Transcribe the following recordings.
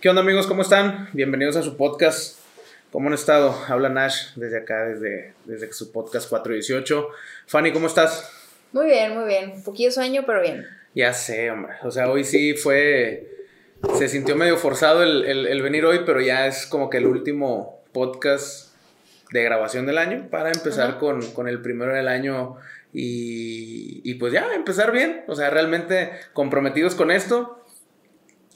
¿Qué onda amigos? ¿Cómo están? Bienvenidos a su podcast. ¿Cómo han estado? Habla Nash desde acá, desde, desde su podcast 418. Fanny, ¿cómo estás? Muy bien, muy bien. Un poquillo sueño, pero bien. Ya sé, hombre. O sea, hoy sí fue... Se sintió medio forzado el, venir hoy, pero ya es como que el último podcast de grabación del año para empezar con, con, el primero del año y, y pues ya, empezar bien. O sea, realmente comprometidos con esto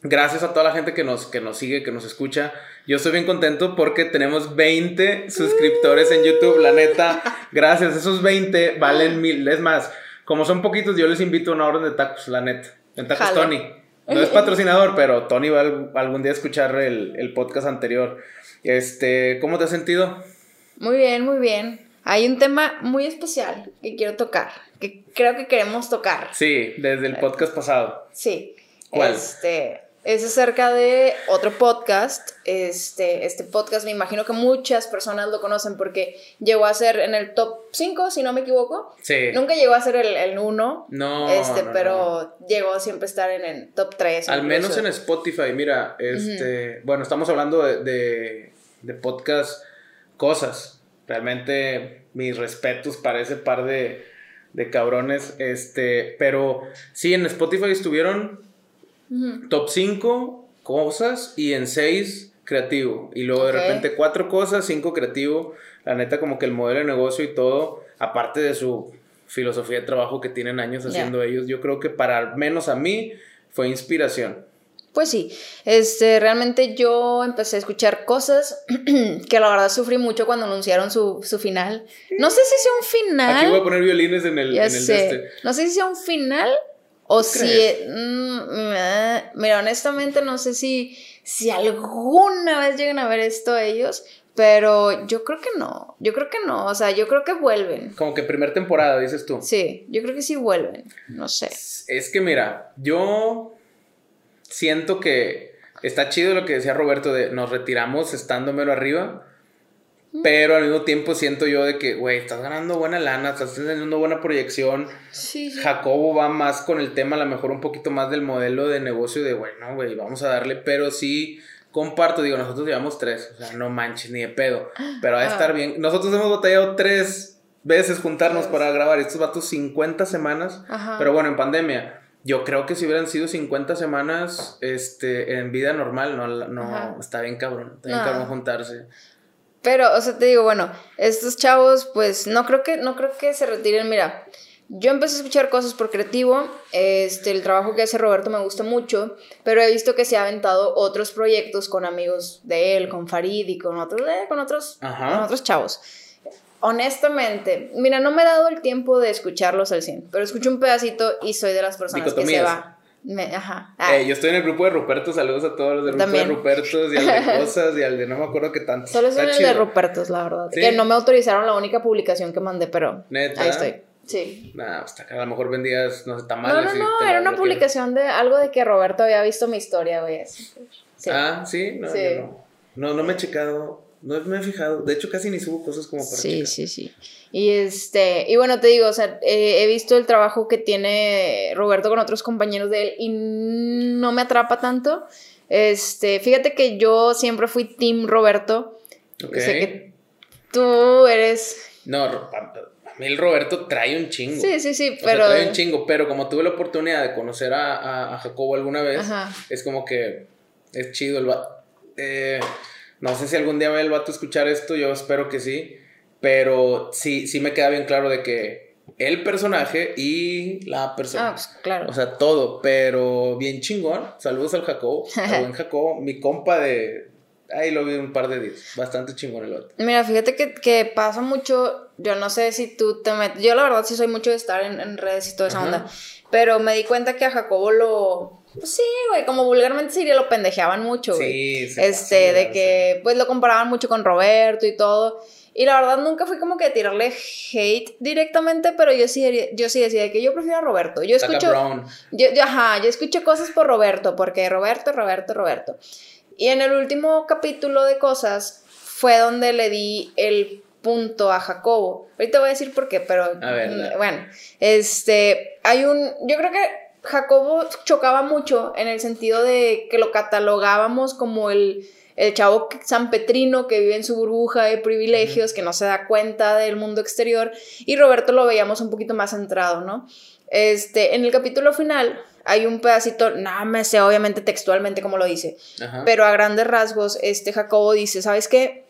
Gracias a toda la gente que nos, que nos sigue, que nos escucha. Yo estoy bien contento porque tenemos 20 suscriptores en YouTube. La neta, gracias. Esos 20 valen mil. Es más, como son poquitos, yo les invito a una orden de tacos, la neta. En tacos Tony. No es patrocinador, pero Tony va algún día a escuchar el, el podcast anterior. Este, ¿cómo te has sentido? Muy bien, muy bien. Hay un tema muy especial que quiero tocar, que creo que queremos tocar. Sí, desde el podcast pasado. Sí. ¿Cuál? Este, es acerca de otro podcast. Este, este podcast me imagino que muchas personas lo conocen porque llegó a ser en el top 5, si no me equivoco. Sí. Nunca llegó a ser el 1. No. Este, pero llegó siempre a estar en el top 3. Al menos en Spotify, mira, este, bueno, estamos hablando de, de, podcast cosas. Realmente mis respetos para ese par de, de cabrones. Este, pero sí, en Spotify estuvieron Top 5 cosas y en 6 creativo. Y luego de repente 4 cosas, 5 creativo. La neta como que el modelo de negocio y todo, aparte de su filosofía de trabajo que tienen años haciendo ellos, yo creo que para al menos a mí fue inspiración. Pues sí, este, realmente yo empecé a escuchar cosas que la verdad sufrí mucho cuando anunciaron su, final. No sé si sea un final. Aquí voy a poner violines en el, en el este. No sé si sea un final o si, mm, mira, honestamente no sé si, si alguna vez llegan a ver esto ellos, pero yo creo que no, yo creo que no, o sea, yo creo que vuelven. Como que primer temporada, dices tú. Sí, yo creo que sí vuelven, no sé. Es que mira, yo siento que está chido lo que decía Roberto de nos retiramos estando mero arriba, pero al mismo tiempo siento yo de que, güey, estás ganando buena lana, estás teniendo buena proyección. Sí, Jacobo va más con el tema, a lo mejor un poquito más del modelo de negocio de, bueno, güey, vamos a darle, pero sí comparto, digo, nosotros llevamos tres, o sea, no manches ni de pedo, pero va a estar ah. bien. Nosotros hemos batallado tres veces juntarnos para grabar estos vatos 50 semanas, pero bueno, en pandemia. Yo creo que si hubieran sido 50 semanas este, en vida normal, no, no está bien cabrón, está bien cabrón juntarse. Pero, o sea, te digo, bueno, estos chavos, pues no creo que, no creo que se retiren. Mira, yo empecé a escuchar cosas por creativo. Este, el trabajo que hace Roberto me gusta mucho, pero he visto que se ha aventado otros proyectos con amigos de él, con Farid y con otros, eh, con otros, con otros chavos. Honestamente, mira, no me he dado el tiempo de escucharlos al 100, pero escucho un pedacito y soy de las personas que se va ajá. Ah. Eh, yo estoy en el grupo de Rupertos, saludos a todos los del grupo de Rupertos y al de cosas y al de no me acuerdo qué tanto. Solo soy el de Rupertos, la verdad. Que no me autorizaron la única publicación que mandé, pero ¿Neta? ahí estoy. Sí. Nah, hasta pues, que a lo mejor vendías, no sé, tamales. No, no, no, era una publicación de algo de que Roberto había visto mi historia, güey. Sí. Ah, sí, no, sí. no. No, no me he checado. No me he fijado. De hecho, casi ni subo cosas como para. Sí, sí, sí. Y este, y bueno, te digo, o sea, he visto el trabajo que tiene Roberto con otros compañeros de él y no me atrapa tanto. Este, fíjate que yo siempre fui Team Roberto. Ok. Sé que tú eres. No, a mí el Roberto trae un chingo. Sí, sí, sí, pero. trae un chingo, pero como tuve la oportunidad de conocer a, a, Jacobo alguna vez, es como que es chido el eh, no sé si algún día va el vato a escuchar esto, yo espero que sí. Pero sí, sí me queda bien claro de que el personaje y la persona. Ah, pues claro. O sea, todo, pero bien chingón. Saludos al Jacobo, al buen Jacobo, mi compa de. Ahí lo vi un par de días. Bastante chingón el vato. Mira, fíjate que, que pasa mucho. Yo no sé si tú te metes. Yo la verdad sí soy mucho de estar en, redes y toda esa onda. Pero me di cuenta que a Jacobo lo pues sí, güey, como vulgarmente se diría, lo pendejeaban mucho, güey. Sí, Este, de que, pues lo comparaban mucho con Roberto y todo. Y la verdad nunca fui como que a tirarle hate directamente, pero yo sí, yo sí decía que yo prefiero a Roberto. Yo escucho. Yo, ajá, yo escucho cosas por Roberto, porque Roberto, Roberto, Roberto. Y en el último capítulo de cosas fue donde le di el punto a Jacobo. Ahorita voy a decir por qué, pero. A ver, bueno, este. Hay un. Yo creo que Jacobo chocaba mucho en el sentido de que lo catalogábamos como el, el chavo sanpetrino que vive en su burbuja de privilegios, que no se da cuenta del mundo exterior, y Roberto lo veíamos un poquito más centrado, ¿no? Este, en el capítulo final hay un pedacito, no me sé obviamente textualmente cómo lo dice, pero a grandes rasgos, este Jacobo dice, ¿sabes qué?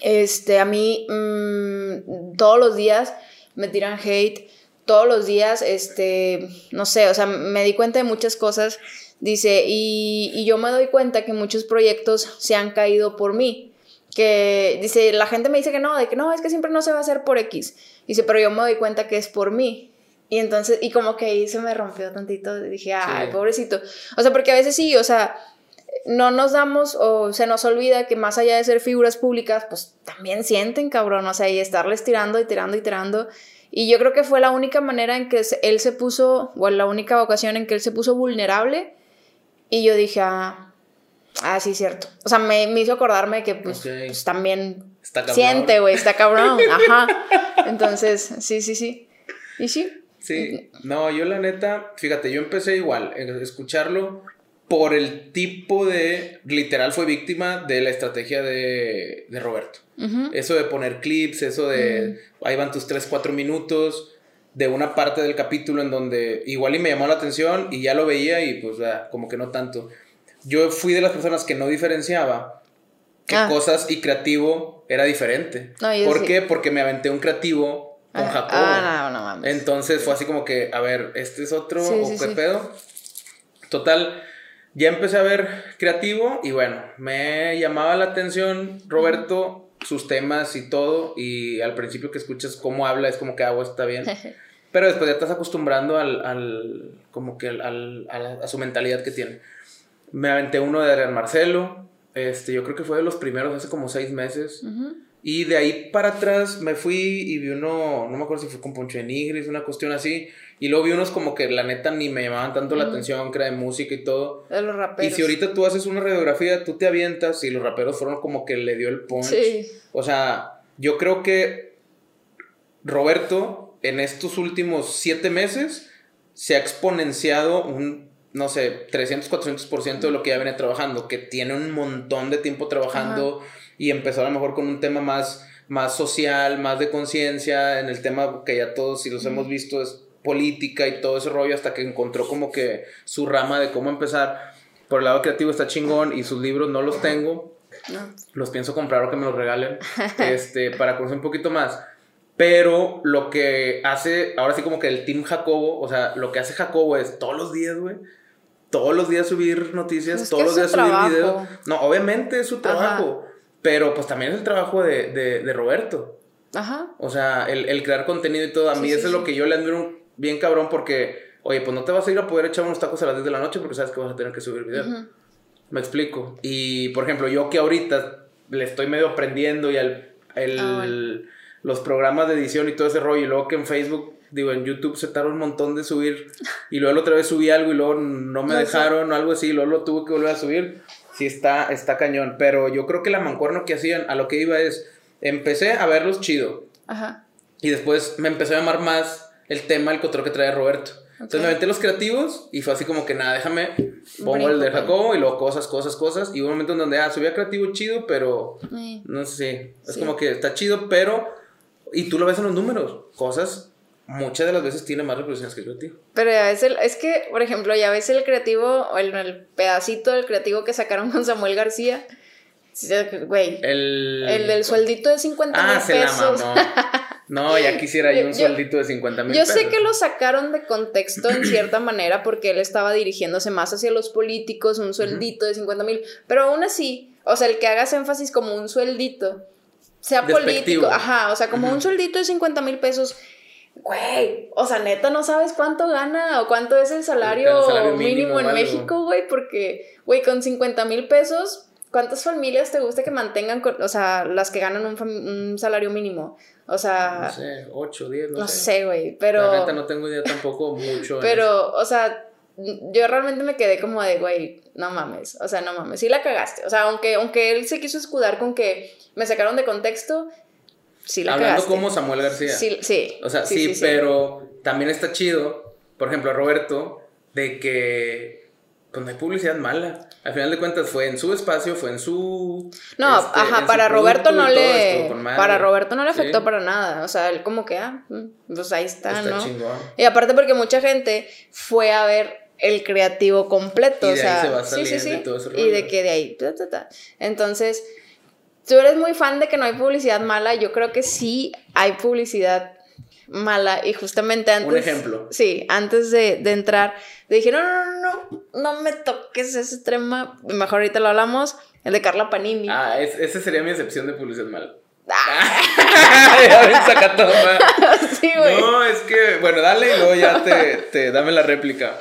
Este, a mí mm, todos los días me tiran hate, todos los días, este, no sé, o sea, me di cuenta de muchas cosas, dice, y, y yo me doy cuenta que muchos proyectos se han caído por mí, que dice, la gente me dice que no, de que no, es que siempre no se va a hacer por X, dice, pero yo me doy cuenta que es por mí, y entonces, y como que ahí se me rompió tantito, dije, ay, pobrecito. O sea, porque a veces sí, o sea, no nos damos o se nos olvida que más allá de ser figuras públicas, pues también sienten, cabrón, o sea, y estarles tirando y tirando y tirando. Y yo creo que fue la única manera en que él se puso, o la única ocasión en que él se puso vulnerable. Y yo dije, ah, ah sí, cierto. O sea, me, me hizo acordarme que pues, pues también siente, güey, está cabrón. Ajá. Entonces, sí, sí, sí. Y sí, Sí, no, yo la neta, fíjate, yo empecé igual, a escucharlo por el tipo de, literal fue víctima de la estrategia de, de Roberto. Eso de poner clips, eso de, ahí van tus 3, 4 minutos de una parte del capítulo en donde igual y me llamó la atención y ya lo veía y pues como que no tanto. Yo fui de las personas que no diferenciaba que ah. cosas y creativo era diferente. ¿Por qué? Porque me aventé un creativo con Jacobo. Ah, no, no mames. Entonces fue así como que, a ver, ¿este es otro o qué pedo? Total, ya empecé a ver creativo y bueno, me llamaba la atención Roberto, sus temas y todo. Y al principio que escuchas cómo habla es como que agua ah, está bien. Pero después ya estás acostumbrando al, al como que al, a, su mentalidad que tiene. Me aventé uno de Adrián Marcelo. Este, yo creo que fue de los primeros hace como seis meses. Y de ahí para atrás me fui y vi uno, no me acuerdo si fue con Poncho de Nigris, una cuestión así. Y luego vi unos como que la neta ni me llamaban tanto la atención, que era de música y todo. De los raperos. Y si ahorita tú haces una radiografía, tú te avientas y los raperos fueron como que le dio el punch. Sí. O sea, yo creo que Roberto en estos últimos siete meses se ha exponenciado un, no sé, 300, 400% de lo que ya viene trabajando, que tiene un montón de tiempo trabajando y empezó a lo mejor con un tema más, más social, más de conciencia, en el tema que ya todos, si los hemos visto, es política y todo ese rollo, hasta que encontró como que su rama de cómo empezar. Por el lado creativo está chingón y sus libros no los tengo. Los pienso comprar o que me los regalen este, para conocer un poquito más. Pero lo que hace, ahora sí como que el Team Jacobo, o sea, lo que hace Jacobo es todos los días, güey, todos los días subir noticias, todos los días subir videos. No, obviamente es su trabajo. Pero pues también es el trabajo de, de, Roberto. Ajá. O sea, el, el, crear contenido y todo. A mí eso es lo que yo le admiro bien cabrón porque, oye, pues no te vas a ir a poder echar unos tacos a las 10 de la noche porque sabes que vas a tener que subir video. Me explico. Y, por ejemplo, yo que ahorita le estoy medio aprendiendo y al, el, ah, los programas de edición y todo ese rollo y luego que en Facebook digo, en YouTube se tardó un montón de subir y luego la otra vez subí algo y luego no me dejaron o algo así, y luego lo tuve que volver a subir sí está, está cañón. Pero yo creo que la mancuerna que hacían, a lo que iba es, empecé a verlos chido. Ajá. Y después me empezó a llamar más el tema, el control que trae Roberto. Entonces me metí los creativos y fue así como que nada, déjame, pongo el de Jacobo y luego cosas, cosas, cosas. Y hubo un momento en donde, ah, subía creativo chido, pero no sé, es como que está chido, pero. Y tú lo ves en los números, cosas muchas de las veces tiene más reproducciones que el creativo. Pero ya ves el, es que, por ejemplo, ya ves el creativo, o el, el pedacito del creativo que sacaron con Samuel García. Güey. El... el del sueldito de 50 ah, mil pesos. No, ya quisiera yo un sueldito de 50 mil Yo sé que lo sacaron de contexto en cierta manera porque él estaba dirigiéndose más hacia los políticos, un sueldito de 50 mil. Pero aún así, o sea, el que hagas énfasis como un sueldito, sea político, ajá, o sea, como un sueldito de 50 mil pesos güey, o sea, neta, no sabes cuánto gana o cuánto es el salario, mínimo, en México, güey, porque, güey, con 50 mil pesos, ¿cuántas familias te gusta que mantengan, o sea, las que ganan un, salario mínimo? O sea... No sé, 8, 10, no, no sé. güey, pero... La neta no tengo idea tampoco mucho. pero, o sea, yo realmente me quedé como de, güey, no mames, o sea, no mames, sí la cagaste. O sea, aunque, aunque él se quiso escudar con que me sacaron de contexto, Hablando como Samuel García. Sí, sí. O sea, sí, pero también está chido. Por ejemplo, Roberto de que pues no hay publicidad mala. Al final de cuentas fue en su espacio, fue en su No, este, ajá, para Roberto no le para Roberto no le afectó Sí, para nada, o sea, él como que ah, mm, pues ahí está, Está ¿no? chingón. Y aparte porque mucha gente fue a ver el creativo completo, Y o de ahí sea, se va sí, sí, sí. y todo ese Y de que de ahí, ta, ta, ta. Entonces, tú eres muy fan de que no hay publicidad mala, yo creo que sí hay publicidad mala y justamente antes... Un ejemplo. Sí, antes de, de entrar, le dije, no, no, no, no, no me toques ese tema, mejor ahorita lo hablamos, el de Carla Panini. Ah, es- esa sería mi excepción de publicidad mala. Ah, sí, güey. No, es que, bueno, dale y luego ya te, te dame la réplica.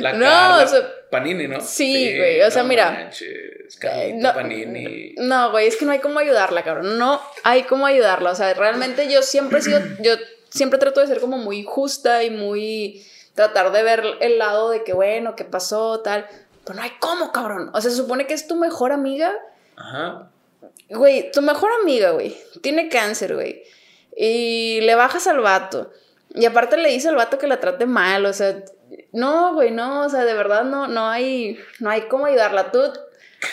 La No, Carla o sea, Panini, ¿no? sí, güey, o sea, no mira. manches, Carlita No, Panini. No, güey, es que no hay cómo ayudarla, cabrón. No hay cómo ayudarla. O sea, realmente yo siempre he sido, yo siempre trato de ser como muy justa y muy tratar de ver el lado de que, bueno, qué pasó, tal. Pero no hay cómo, cabrón. O sea, se supone que es tu mejor amiga. Ajá. Güey, tu mejor amiga, güey. Tiene cáncer, güey. Y le bajas al vato. Y aparte le dice al vato que la trate mal. O sea, no, güey, no. O sea, de verdad no, no hay, no hay cómo ayudarla. Tú,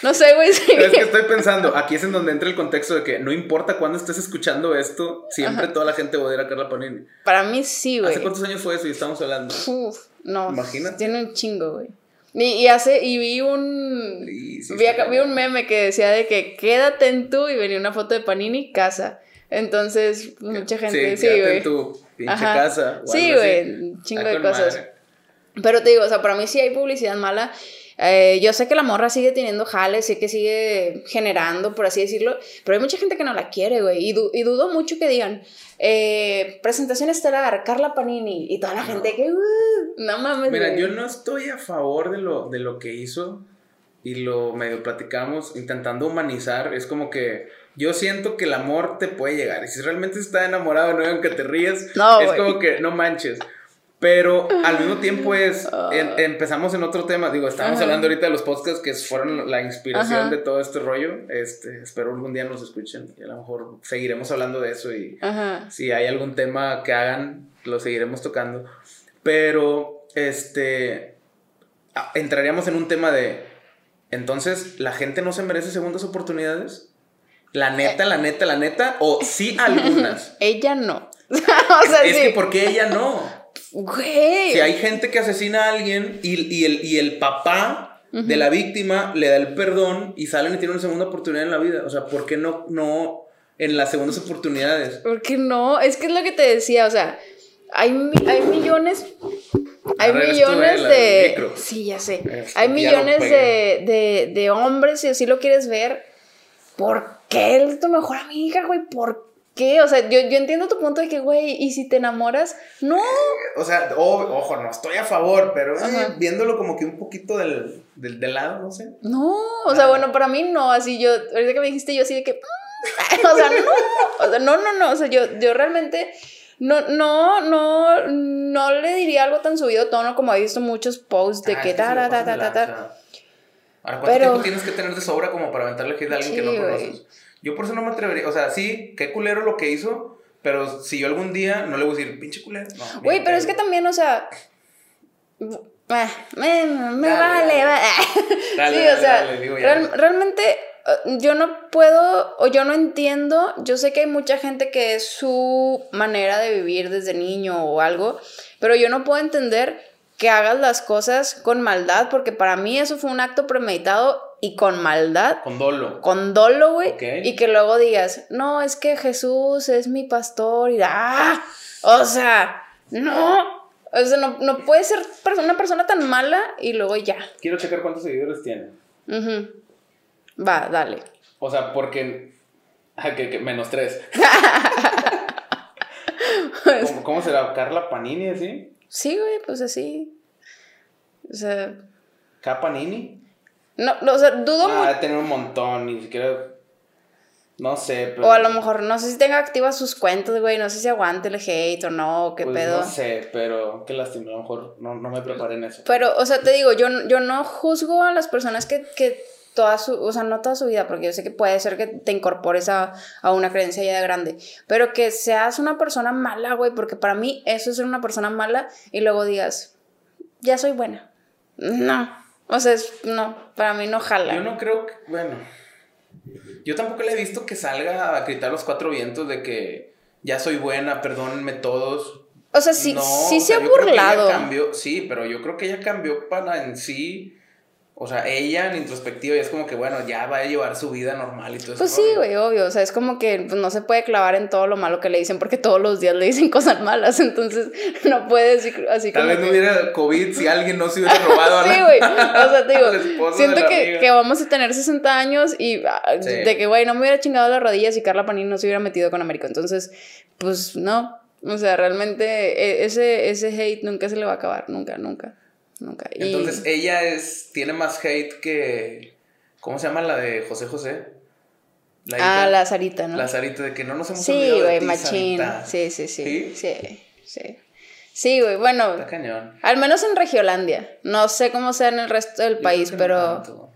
no sé, güey. sí. Es que estoy pensando, aquí es en donde entra el contexto de que no importa cuándo estés escuchando esto, siempre toda la gente va a odiar a Carla Panini. Para mí sí, güey. ¿Hace cuántos años fue eso y estamos hablando? Uf, no. Imagínate. Tiene un chingo, güey. Y, y hace, y vi un. Sí, sí, vi, acá- vi un meme que decía de que quédate en tú y venía una foto de Panini casa. Entonces, mucha gente, sí, quédate güey. en tu pinche Ajá. casa. o Sí, güey, chingo de cosas. madre. Pero te digo, o sea, para mí sí hay publicidad mala. Eh, yo sé que la morra sigue teniendo jales, sé que sigue generando, por así decirlo, pero hay mucha gente que no la quiere, güey. Y, du- y dudo mucho que digan, eh, presentación estelar, Carla Panini, y toda la gente que, "Uh", no mames, Mira, güey. yo no estoy a favor de lo, de lo que hizo y lo medio platicamos intentando humanizar. Es como que yo siento que el amor te puede llegar. Y si realmente estás enamorado, no aunque te ríes, No, es güey. como que no manches. Pero al mismo tiempo es, en- empezamos en otro tema, digo, estamos Ajá. hablando ahorita de los podcasts que fueron la inspiración Ajá. de todo este rollo, este, espero algún día nos escuchen y a lo mejor seguiremos hablando de eso y, Ajá. si hay algún tema que hagan, lo seguiremos tocando. Pero, este, ah, entraríamos en un tema de, entonces, ¿la gente no se merece segundas oportunidades? ¿La neta, la neta, la neta? ¿O sí algunas? Ella no. o sea, es sí. que, ¿por qué ella no? Güey. Si hay gente que asesina a alguien y, y el, y el papá de la víctima le da el perdón y salen y tienen una segunda oportunidad en la vida. O sea, ¿por qué no, no en las segundas oportunidades? ¿Por qué no? Es que es lo que te decía, o sea, hay, hay millones. Hay millones de. Sí, ya sé. Hay millones de, de, de hombres, si así lo quieres ver. ¿Por qué es tu mejor amiga, güey? ¿Por qué? O sea, yo, yo entiendo tu punto de que, güey, ¿y si te enamoras? No. O sea, ojo, no estoy a favor, pero eh, viéndolo como que un poquito del, del, del lado, no sé. No. O sea, bueno, para mí no. Así yo, ahorita que me dijiste, yo así de que. mm, O sea, no. O sea, no, no, no. O sea, yo, yo realmente. No, no, no, no le diría algo tan subido tono como he visto muchos posts de Ah, que ta, ta, ta, ta, ta, ta. Ahora, ¿cuánto Pero- tiempo tienes que tener de sobra como para aventarle hate a alguien que no güey. Yo por eso no me atrevería. O sea, sí, qué culero lo que hizo, pero si yo algún día no le voy a decir, pinche culero. No, Güey, pero es que también, o sea. ah, Me, me Dale, vale, dale. Dale, sí, o sea, real- realmente eh, yo no puedo o yo no entiendo. Yo sé que hay mucha gente que es su manera de vivir desde niño o algo, pero yo no puedo entender que hagas las cosas con maldad, porque para mí eso fue un acto premeditado y con maldad Con dolo. con dolo, güey, y que luego digas, no, es que Jesús es mi pastor, y ¡ah! O sea, no, o sea, no, no puede ser una persona tan mala y luego ya. Quiero checar cuántos seguidores tiene. Ujú. Va, dale. O sea, porque. ah, que, que menos tres. ¿Cómo, cómo será? ¿Carla Panini así? Sí, güey, pues así. O sea, ¿K Panini? No, o sea, dudo Ah, mucho. tener un montón, ni siquiera. No sé, pero. O a lo mejor, no sé si tenga activas sus cuentas, güey, no sé si aguante el hate o no, o qué pues, pedo. No sé, pero qué lástima, a lo mejor no, no me preparé en eso. Pero, o sea, te digo, yo, yo no juzgo a las personas que, que toda su, o sea, no toda su vida, porque yo sé que puede ser que te incorpores a, a una creencia ya de grande, pero que seas una persona mala, güey, porque para mí eso es ser una persona mala y luego digas, ya soy buena. No. O sea, es, no, para mí no jala. Yo no creo que, bueno, yo tampoco le he visto que salga a gritar los cuatro vientos de que ya soy buena, perdónenme todos. O sea, sí, sí se ha burlado. Cambió, sí, pero yo creo que ella cambió para en sí o sea, ella en introspectiva ya es como que, bueno, ya va a llevar su vida normal y todo eso. Pues sí, güey, obvio. O sea, es como que pues, no se puede clavar en todo lo malo que le dicen porque todos los días le dicen cosas malas. Entonces, no puede decir así Tal vez no hubiera COVID si alguien no se hubiera robado a la... Sí, güey. O sea, te digo, siento que, que, vamos a tener 60 años y ah, de que, güey, no me hubiera chingado las rodillas y Carla Panini no se hubiera metido con Américo. Entonces, pues no. O sea, realmente e, ese, ese hate nunca se le va a acabar. Nunca, nunca. Nunca. Entonces ella es, tiene más hate que, ¿cómo se llama la de José José? La ah, la Sarita, ¿no? La Sarita, de que no nos hemos Sí, güey, machín. Sí, sí, sí. Sí, sí. Sí, güey, bueno. Está cañón. Al menos en Regiolandia. No sé cómo sea en el resto del país, pero...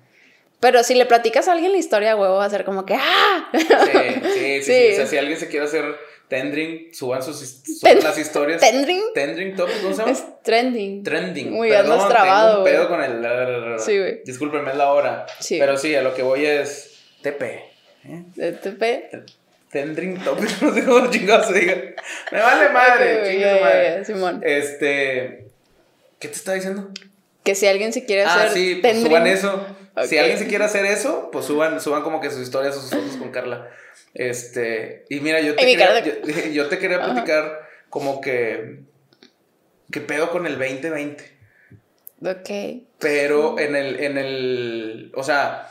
pero si le platicas a alguien la historia, güey, va a ser como que ¡ah! Sí, sí, sí, sí. O sea, si alguien se quiere hacer Tendring, suban sus suban las historias. ¿Tendring? Tendring Topic, ¿cómo se llama? Es trending. Trending. Muy Perdón, trabado, tengo un pedo con el. Sí, güey. Discúlpenme, es la hora. Sí. Pero sí, a lo que voy es TP. ¿eh? ¿TP? Tendring Topic, no sé cómo chingados se diga. Me vale madre, okay, yeah, madre. Simón. Este. ¿Qué te está diciendo? Que si alguien se quiere ah, hacer. Ah, sí, pues suban eso. Si alguien se quiere hacer eso, pues suban, suban como que sus historias o sus fotos con Carla. Este, y mira, yo te, quería, yo, te quería platicar como que, ¿qué pedo con el 2020? Ok. Pero en el, en el, o sea,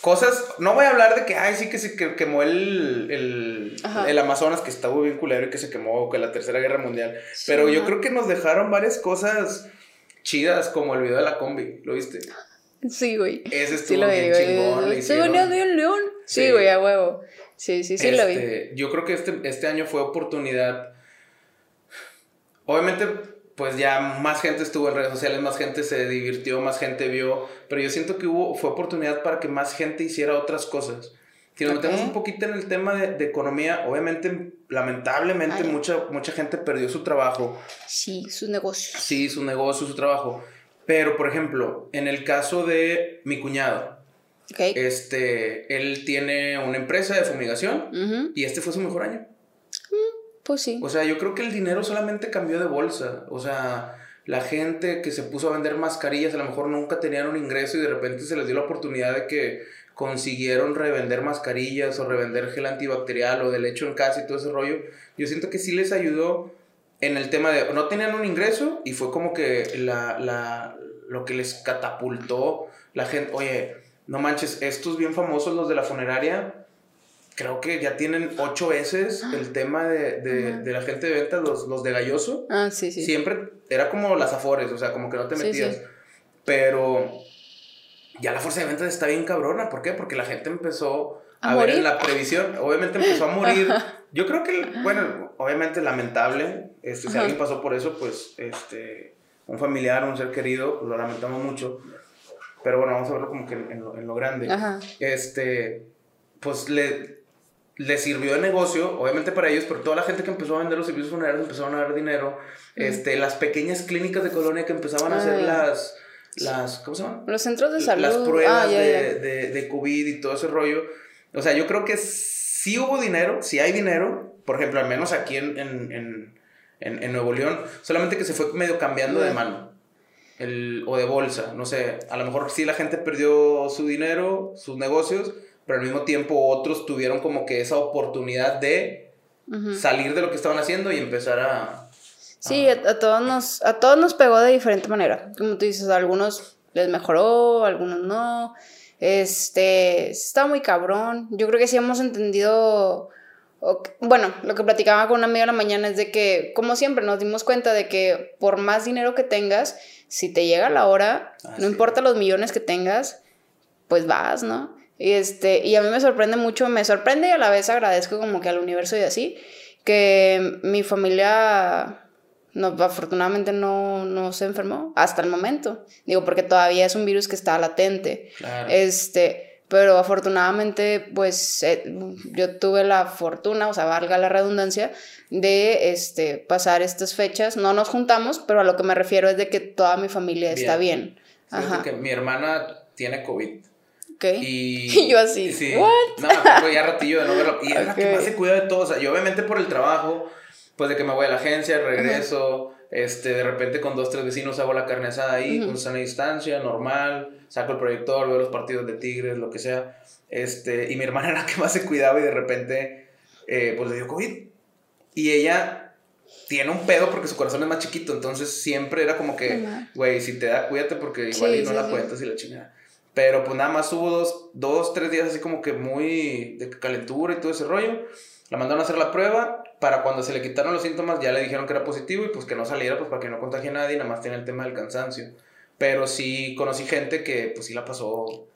cosas, no voy a hablar de que, ay, sí que se quemó el, el, el Amazonas, que estaba bien culero y que se quemó, que la Tercera Guerra Mundial, pero yo creo que nos dejaron varias cosas chidas, como el video de la combi, ¿lo viste? Sí, güey. Ese estuvo sí, lo bien chingón. Se de un león. Sí, güey, a huevo. Sí, sí, sí, lo vi. Este, yo creo que este, este año fue oportunidad. Obviamente, pues ya más gente estuvo en redes sociales, más gente se divirtió, más gente vio, pero yo siento que hubo, fue oportunidad para que más gente hiciera otras cosas. Si nos metemos un poquito en el tema de, economía, obviamente, lamentablemente, mucha, mucha gente perdió su trabajo. Sí, su negocio. Sí, su negocio, su trabajo. Pero, por ejemplo, en el caso de mi cuñado, este, él tiene una empresa de fumigación y este fue su mejor año. Mm, pues sí. O sea, yo creo que el dinero solamente cambió de bolsa. O sea, la gente que se puso a vender mascarillas a lo mejor nunca tenían un ingreso y de repente se les dio la oportunidad de que consiguieron revender mascarillas o revender gel antibacterial o del hecho en casa y todo ese rollo. Yo siento que sí les ayudó en el tema de no tenían un ingreso y fue como que la, la, lo que les catapultó la gente, oye, no manches, estos bien famosos, los de la funeraria, creo que ya tienen ocho veces ah. el tema de, de, la gente de venta, los, los, de Galloso. Ah, sí, sí. Siempre era como las afores, o sea, como que no te metías. Pero ya la fuerza de ventas está bien cabrona. ¿Por qué? Porque la gente empezó a, ver en la previsión, obviamente empezó a morir. Yo creo que, bueno, obviamente lamentable, este, si alguien pasó por eso, pues, este, un familiar, un ser querido, pues lo lamentamos mucho. Pero bueno, vamos a verlo como que en, lo, en lo, grande. Este, pues le, le sirvió de negocio, obviamente para ellos, pero toda la gente que empezó a vender los servicios funerarios empezaron a dar dinero. Este, las pequeñas clínicas de colonia que empezaban a hacer ah, las, las, ¿cómo se llaman? Los centros de salud. Las pruebas ah, de, de, de, COVID y todo ese rollo. O sea, yo creo que sí hubo dinero, sí hay dinero, por ejemplo, al menos aquí en, en, en, en Nuevo León, solamente que se fue medio cambiando de mano. El, o de bolsa, no sé, a lo mejor sí la gente perdió su dinero, sus negocios, pero al mismo tiempo otros tuvieron como que esa oportunidad de salir de lo que estaban haciendo y empezar a... Sí, a, todos nos, a todos nos pegó de diferente manera. Como tú dices, a algunos les mejoró, a algunos no. Este, está muy cabrón. Yo creo que sí hemos entendido bueno, lo que platicaba con un amigo en la mañana es de que, como siempre, nos dimos cuenta de que por más dinero que tengas, si te llega la hora, ah, no importa los millones que tengas, pues vas, ¿no? Y, este, y a mí me sorprende mucho, me sorprende y a la vez agradezco como que al universo y así, que mi familia no, afortunadamente no, no se enfermó hasta el momento. Digo, porque todavía es un virus que está latente. Este, pero afortunadamente, pues eh, yo tuve la fortuna, o sea, valga la redundancia, de este, pasar estas fechas. No nos juntamos, pero a lo que me refiero es de que toda mi familia está bien. Ajá. que mi hermana tiene COVID. Y, yo así, sí, No, ya ratillo de no verlo. Y es la que más se cuida de todo. O sea, yo obviamente por el trabajo, pues de que me voy a la agencia, regreso, este, de repente con dos, tres vecinos hago la carne asada ahí, con sana distancia, normal, saco el proyector, veo los partidos de Tigres, lo que sea. Este, y mi hermana era la que más se cuidaba y de repente, eh, pues le dio COVID. Y ella tiene un pedo porque su corazón es más chiquito, entonces siempre era como que, güey, si te da, cuídate porque igual y no la cuentas y la chingada. Pero pues nada más hubo dos, dos, tres días así como que muy de calentura y todo ese rollo. La mandaron a hacer la prueba. Para cuando se le quitaron los síntomas ya le dijeron que era positivo y pues que no saliera pues para que no contagie a nadie. Nada más tiene el tema del cansancio. Pero sí conocí gente que pues sí la pasó...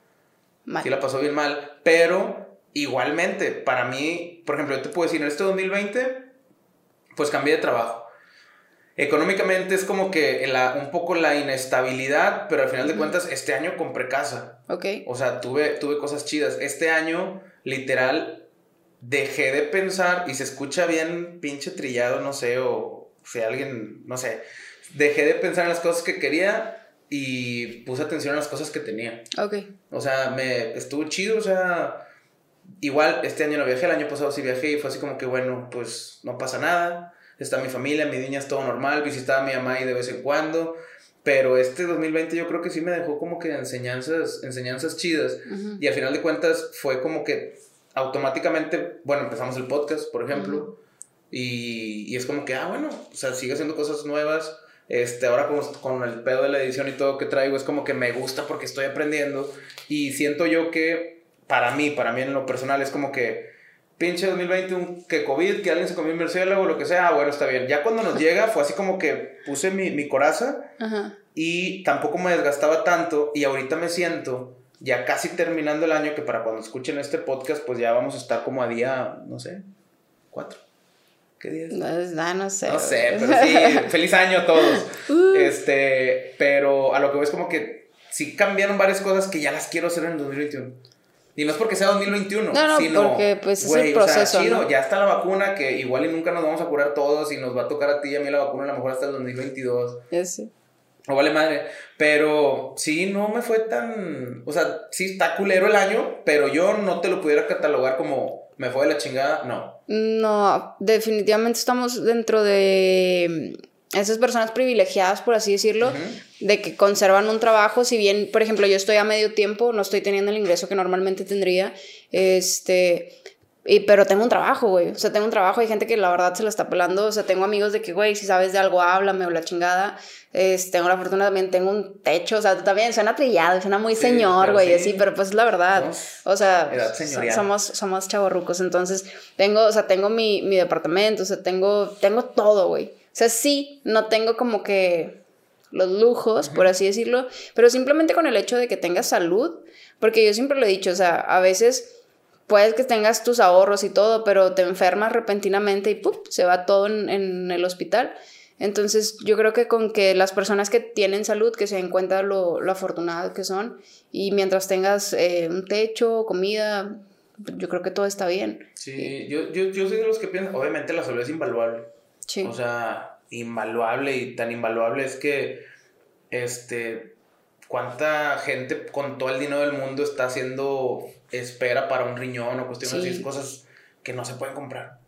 Mal. Sí la pasó bien mal. Pero igualmente, para mí, por ejemplo, yo te puedo decir, en este 2020 pues cambié de trabajo. Económicamente es como que la, un poco la inestabilidad, pero al final de cuentas este año compré casa. Ok. O sea, tuve, tuve cosas chidas. Este año, literal, dejé de pensar y se escucha bien pinche trillado, no sé, o si alguien, no sé, dejé de pensar en las cosas que quería y puse atención a las cosas que tenía. Ok. O sea, me estuvo chido, o sea, igual este año no viajé, el año pasado sí viajé y fue así como que, bueno, pues no pasa nada está mi familia, mi niña es todo normal, visitaba a mi mamá ahí de vez en cuando, pero este 2020 yo creo que sí me dejó como que enseñanzas, enseñanzas chidas y al final de cuentas fue como que automáticamente, bueno, empezamos el podcast, por ejemplo, y, y, es como que, ah, bueno, o sea, sigue haciendo cosas nuevas. Este, ahora con, con el pedo de la edición y todo que traigo, es como que me gusta porque estoy aprendiendo. Y siento yo que, para mí, para mí en lo personal, es como que pinche 2021, que COVID, que alguien se comió un murciélago, lo que sea, ah, bueno, está bien. Ya cuando nos llega fue así como que puse mi, mi coraza y tampoco me desgastaba tanto y ahorita me siento ya casi terminando el año que para cuando escuchen este podcast pues ya vamos a estar como a día, no sé, cuatro. ¿Qué día es? No, no sé. No sé, pero sí, feliz año a todos. Uh. Este, pero a lo que veo es como que sí cambiaron varias cosas que ya las quiero hacer en el 2021. Y no es porque sea 2021, no, no, sino, porque pues es el proceso, o ya está la vacuna que igual y nunca nos vamos a curar todos y nos va a tocar a ti y a mí la vacuna a lo mejor hasta el 2022. Ya sí. No vale madre. Pero sí, no me fue tan. O sea, sí está culero el año, pero yo no te lo pudiera catalogar como me fue de la chingada, no. No, definitivamente estamos dentro de esas personas privilegiadas, por así decirlo, de que conservan un trabajo, si bien, por ejemplo, yo estoy a medio tiempo, no estoy teniendo el ingreso que normalmente tendría, este, y, pero tengo un trabajo, güey, o sea, tengo un trabajo, hay gente que la verdad se lo está pelando, o sea, tengo amigos de que, güey, si sabes de algo, háblame o la chingada, este, tengo la fortuna también, tengo un techo, o sea, también suena trillado, suena muy señor, güey, así, pero pues es la verdad, o sea, somos, somos chavorrucos, entonces, tengo, o sea, tengo mi, mi departamento, o sea, tengo, tengo todo, güey, o sea, sí, no tengo como que los lujos, por así decirlo, pero simplemente con el hecho de que tengas salud, porque yo siempre lo he dicho, o sea, a veces puedes que tengas tus ahorros y todo, pero te enfermas repentinamente y ¡pum! se va todo en, el hospital. Entonces yo creo que con que las personas que tienen salud, que se den cuenta lo, lo afortunadas que son, y mientras tengas eh, un techo, comida, yo creo que todo está bien. Sí, yo, yo, yo soy de los que piensan, obviamente la salud es invaluable. O sea, invaluable y tan invaluable es que, este, cuánta gente con todo el dinero del mundo está haciendo espera para un riñón o cuestiones así, cosas que no se pueden comprar.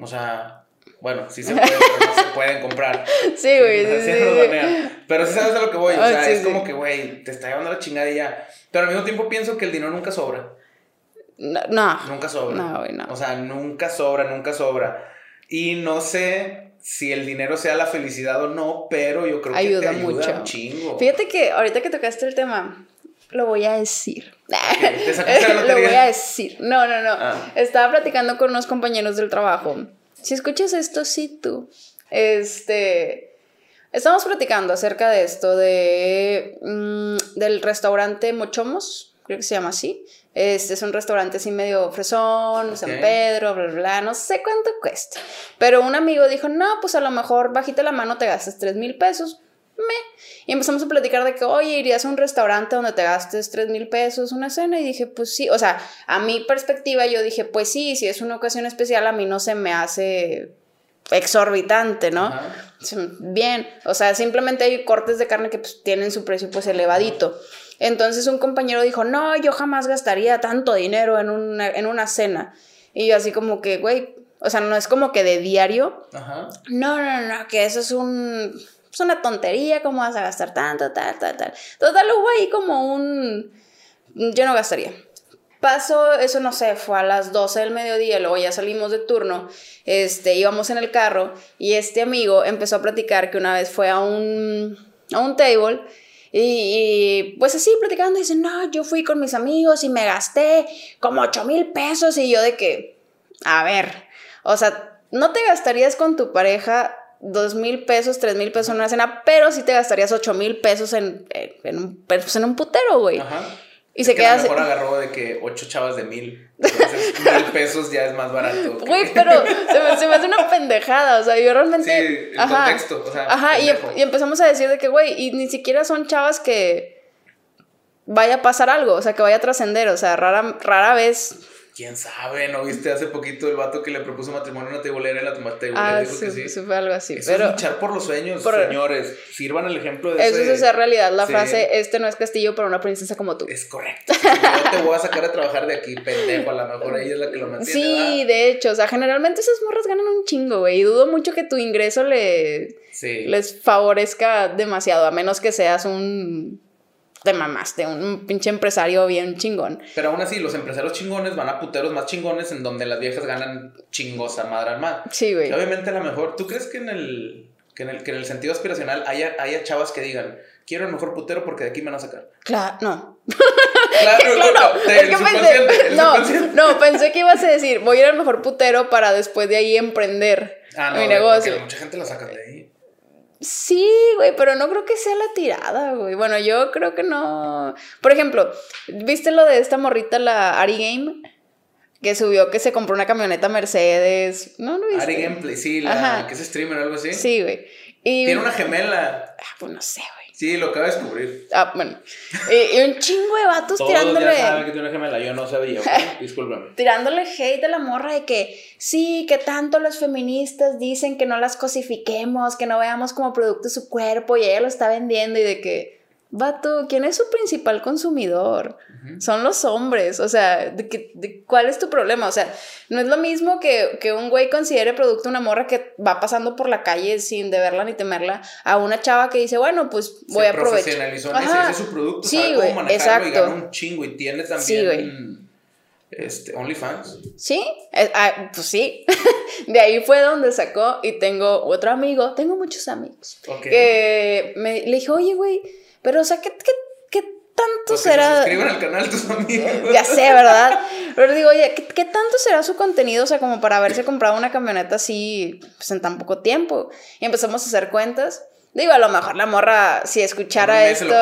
O sea, bueno, sí se pueden, pero no se pueden comprar. Sí, güey. Sí, sí, Pero sí sabes a lo que voy. O ah, sea, es como que, güey, te está llevando la chingada y ya. Pero al mismo tiempo pienso que el dinero nunca sobra. No. no. Nunca sobra. No, güey, no. O sea, nunca sobra, nunca sobra. Y no sé si el dinero sea la felicidad o no, pero yo creo que te ayuda mucho. un chingo. Fíjate que ahorita que tocaste el tema, lo voy a decir. ¿Te lo voy a decir. No, no, no. Ah. Estaba platicando con unos compañeros del trabajo. Si escuchas esto, sí tú. Este. Estamos platicando acerca de esto, de. Mm, del restaurante Mochomos, creo que se llama así. Este es un restaurante así medio fresón, San Pedro, bla, bla, no sé cuánto cuesta. Pero un amigo dijo, no, pues a lo mejor bajita la mano te gastas 3 mil pesos. Me. Y empezamos a platicar de que, oye, irías a un restaurante donde te gastes tres mil pesos una cena. Y dije, pues sí. O sea, a mi perspectiva, yo dije, pues sí, si es una ocasión especial, a mí no se me hace exorbitante, ¿no? Bien, o sea, simplemente hay cortes de carne que pues, tienen su precio pues elevadito. Entonces un compañero dijo, no, yo jamás gastaría tanto dinero en una, en una cena. Y yo así como que, güey, o sea, no es como que de diario. Ajá. No, no, no, que eso es un... Es una tontería, ¿cómo vas a gastar tanto, tal, tal, tal? Total, hubo ahí como un... Yo no gastaría. Pasó, eso no sé, fue a las 12 del mediodía, luego ya salimos de turno, este, íbamos en el carro y este amigo empezó a platicar que una vez fue a un, a un table y, pues así platicando, dice, no, yo fui con mis amigos y me gasté como 8 mil pesos y yo de que, a ver, o sea, no te gastarías con tu pareja dos mil pesos, tres mil pesos en una cena, pero sí te gastarías ocho mil pesos en, en, un, pues, en un putero, güey. Ajá. Y se queda. A lo mejor agarró de que ocho chavas de mil. Entonces, mil pesos ya es más barato. Güey, pero se me, se me, hace una pendejada. O sea, yo realmente. Sí, el ajá, contexto. O sea, ajá, y, y, empezamos a decir de que, güey, y ni siquiera son chavas que vaya a pasar algo, o sea, que vaya a trascender. O sea, rara, rara vez quién sabe, ¿no viste hace poquito el vato que le propuso matrimonio a una tebolera y la tebolera ah, dijo que sí? Eso fue algo así. Eso pero, es luchar por los sueños, señores. Sirvan el ejemplo de Eso es hacer realidad. La frase, este no es castillo para una princesa como tú. Es correcto. Yo te voy a sacar a trabajar de aquí, pendejo. A lo mejor ella es la que lo mantiene. Sí, de hecho. O sea, generalmente esas morras ganan un chingo, güey. Y dudo mucho que tu ingreso le, les favorezca demasiado. A menos que seas un te mamaste, un pinche empresario bien chingón. Pero aún así, los empresarios chingones van a puteros más chingones en donde las viejas ganan chingosa madre al mar. Sí, güey. Obviamente a lo mejor, ¿tú crees que en el, que en el, que en el sentido aspiracional haya, haya chavas que digan, quiero el mejor putero porque de aquí me van a sacar? Claro, no. Claro, claro. No, es que pensé, no, no, pensé que ibas a decir, voy a ir al mejor putero para después de ahí emprender ah, no, mi negocio. Mucha gente la saca de ahí. Sí, güey, pero no creo que sea la tirada, güey. Bueno, yo creo que no. Por ejemplo, ¿viste lo de esta morrita, la Ari Game? Que subió que se compró una camioneta Mercedes. No, no viste. Ari Gameplay, sí, la que es streamer o algo así. Sí, güey. Tiene una gemela. Ah, pues no sé, güey. Sí, lo acabo de descubrir. Ah, bueno. Y, un chingo de vatos Todos tirándole. Ya saben que tiene una gemela, yo no sabía. Discúlpame. tirándole hate a la morra de que sí, que tanto los feministas dicen que no las cosifiquemos, que no veamos como producto su cuerpo y ella lo está vendiendo y de que Vato, ¿quién es su principal consumidor? Son los hombres. O sea, ¿de, cuál es tu problema? O sea, no es lo mismo que, que, un güey considere producto una morra que va pasando por la calle sin deberla ni temerla a una chava que dice, bueno, pues voy a aprovechar. profesionalizó, ese es su producto, sí, sabe cómo manejarlo exacto. y gana un chingo y tiene también... Este, OnlyFans. Sí, eh, ah, pues sí. de ahí fue donde sacó y tengo otro amigo, tengo muchos amigos. Que me, le dije, oye, güey, pero, o sea, ¿qué, qué, qué tanto será? Se al canal tus amigos. Ya sé, ¿verdad? Pero digo, oye, ¿qué, ¿qué, tanto será su contenido? O sea, como para haberse comprado una camioneta así, pues en tan poco tiempo. Y empezamos a hacer cuentas. Digo, a lo mejor la morra, si escuchara esto.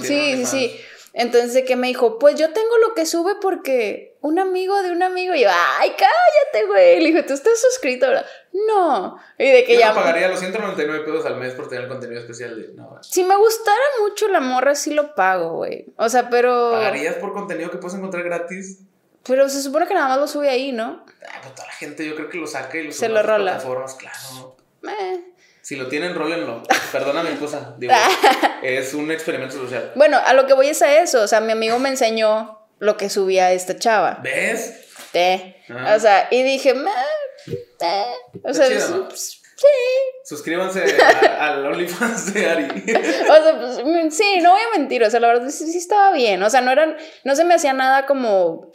sí, sí, sí. Entonces, ¿qué me dijo? Pues yo tengo lo que sube porque un amigo de un amigo. Y yo, ay, cállate, güey. Le dije, ¿tú estás suscrito? No. Y de que yo ya. pagaría los 199 pesos al mes por tener el contenido especial de. No, si me gustara mucho la morra, sí lo pago, güey. O sea, pero. ¿Pagarías por contenido que puedes encontrar gratis? Pero se supone que nada más lo sube ahí, ¿no? Ah, pues toda la gente yo creo que lo saca y lo sube Se lo rola. plataformas, claro. Eh. Si lo tienen, rólenlo. Perdona mi esposa. Digo, es un experimento social. Bueno, a lo que voy es a eso. O sea, mi amigo me enseñó lo que subía esta chava. ¿Ves? Te. Ah. O sea, y dije, eh. O sea, pues, sí. Suscríbanse al OnlyFans de Ari. o sea, pues, mm, sí, no voy a mentir. O sea, la verdad sí, sí estaba bien. O sea, no eran, no se me hacía nada como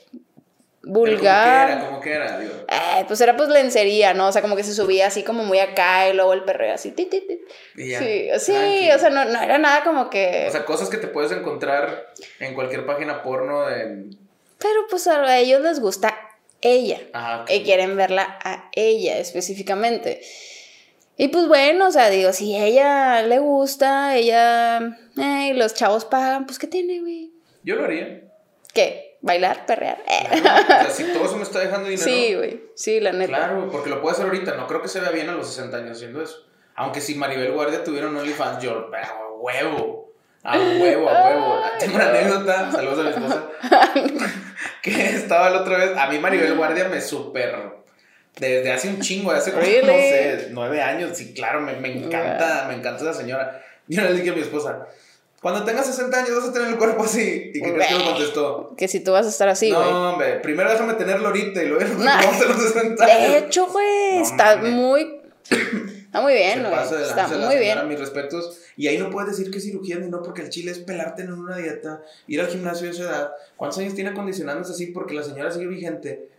vulgar. ¿Cómo que era? Digo. Eh, pues era pues lencería, ¿no? O sea, como que se subía así como muy acá y luego el perreo así. Ti, ti, sí, sí o sea, no, no, era nada como que... O sea, cosas que te puedes encontrar en cualquier página porno de... Pero pues a ellos les gusta ella. Ah, Y quieren verla a ella específicamente. Y pues bueno, o sea, digo, si ella le gusta, ella... Eh, los chavos pagan, pues ¿qué tiene, güey? Yo lo haría. ¿Qué? Bailar, perrear. o sea, si todo eso me está dejando dinero. Sí, güey. Sí, la neta. Claro, porque lo puede hacer ahorita. No creo que se vea bien a los 60 años haciendo eso. Aunque si Maribel Guardia tuviera un OnlyFans, yo, pero a huevo. A huevo, a huevo. Tengo una anécdota, saludos a mi esposa. que estaba la otra vez. A mí Maribel Guardia me super. Desde hace un chingo, hace como, Really? no sé, nueve años. Sí, claro, me, me encanta, me encanta esa señora. Yo le dije a mi esposa, cuando tengas 60 años vas a tener el cuerpo así. ¿Y qué crees que me contestó? Que si tú vas a estar así, güey. no, hombre, primero déjame tenerlo ahorita y luego Nah. vamos a los 60 años. de hecho, güey, No está mames. muy. Está muy bien, güey. Está muy señora, bien. mis respetos. Y ahí no puedes decir que es cirugía ni no, porque el chile es pelarte en una dieta, ir al gimnasio de esa edad. ¿Cuántos años tiene acondicionándose así? Porque la señora sigue vigente.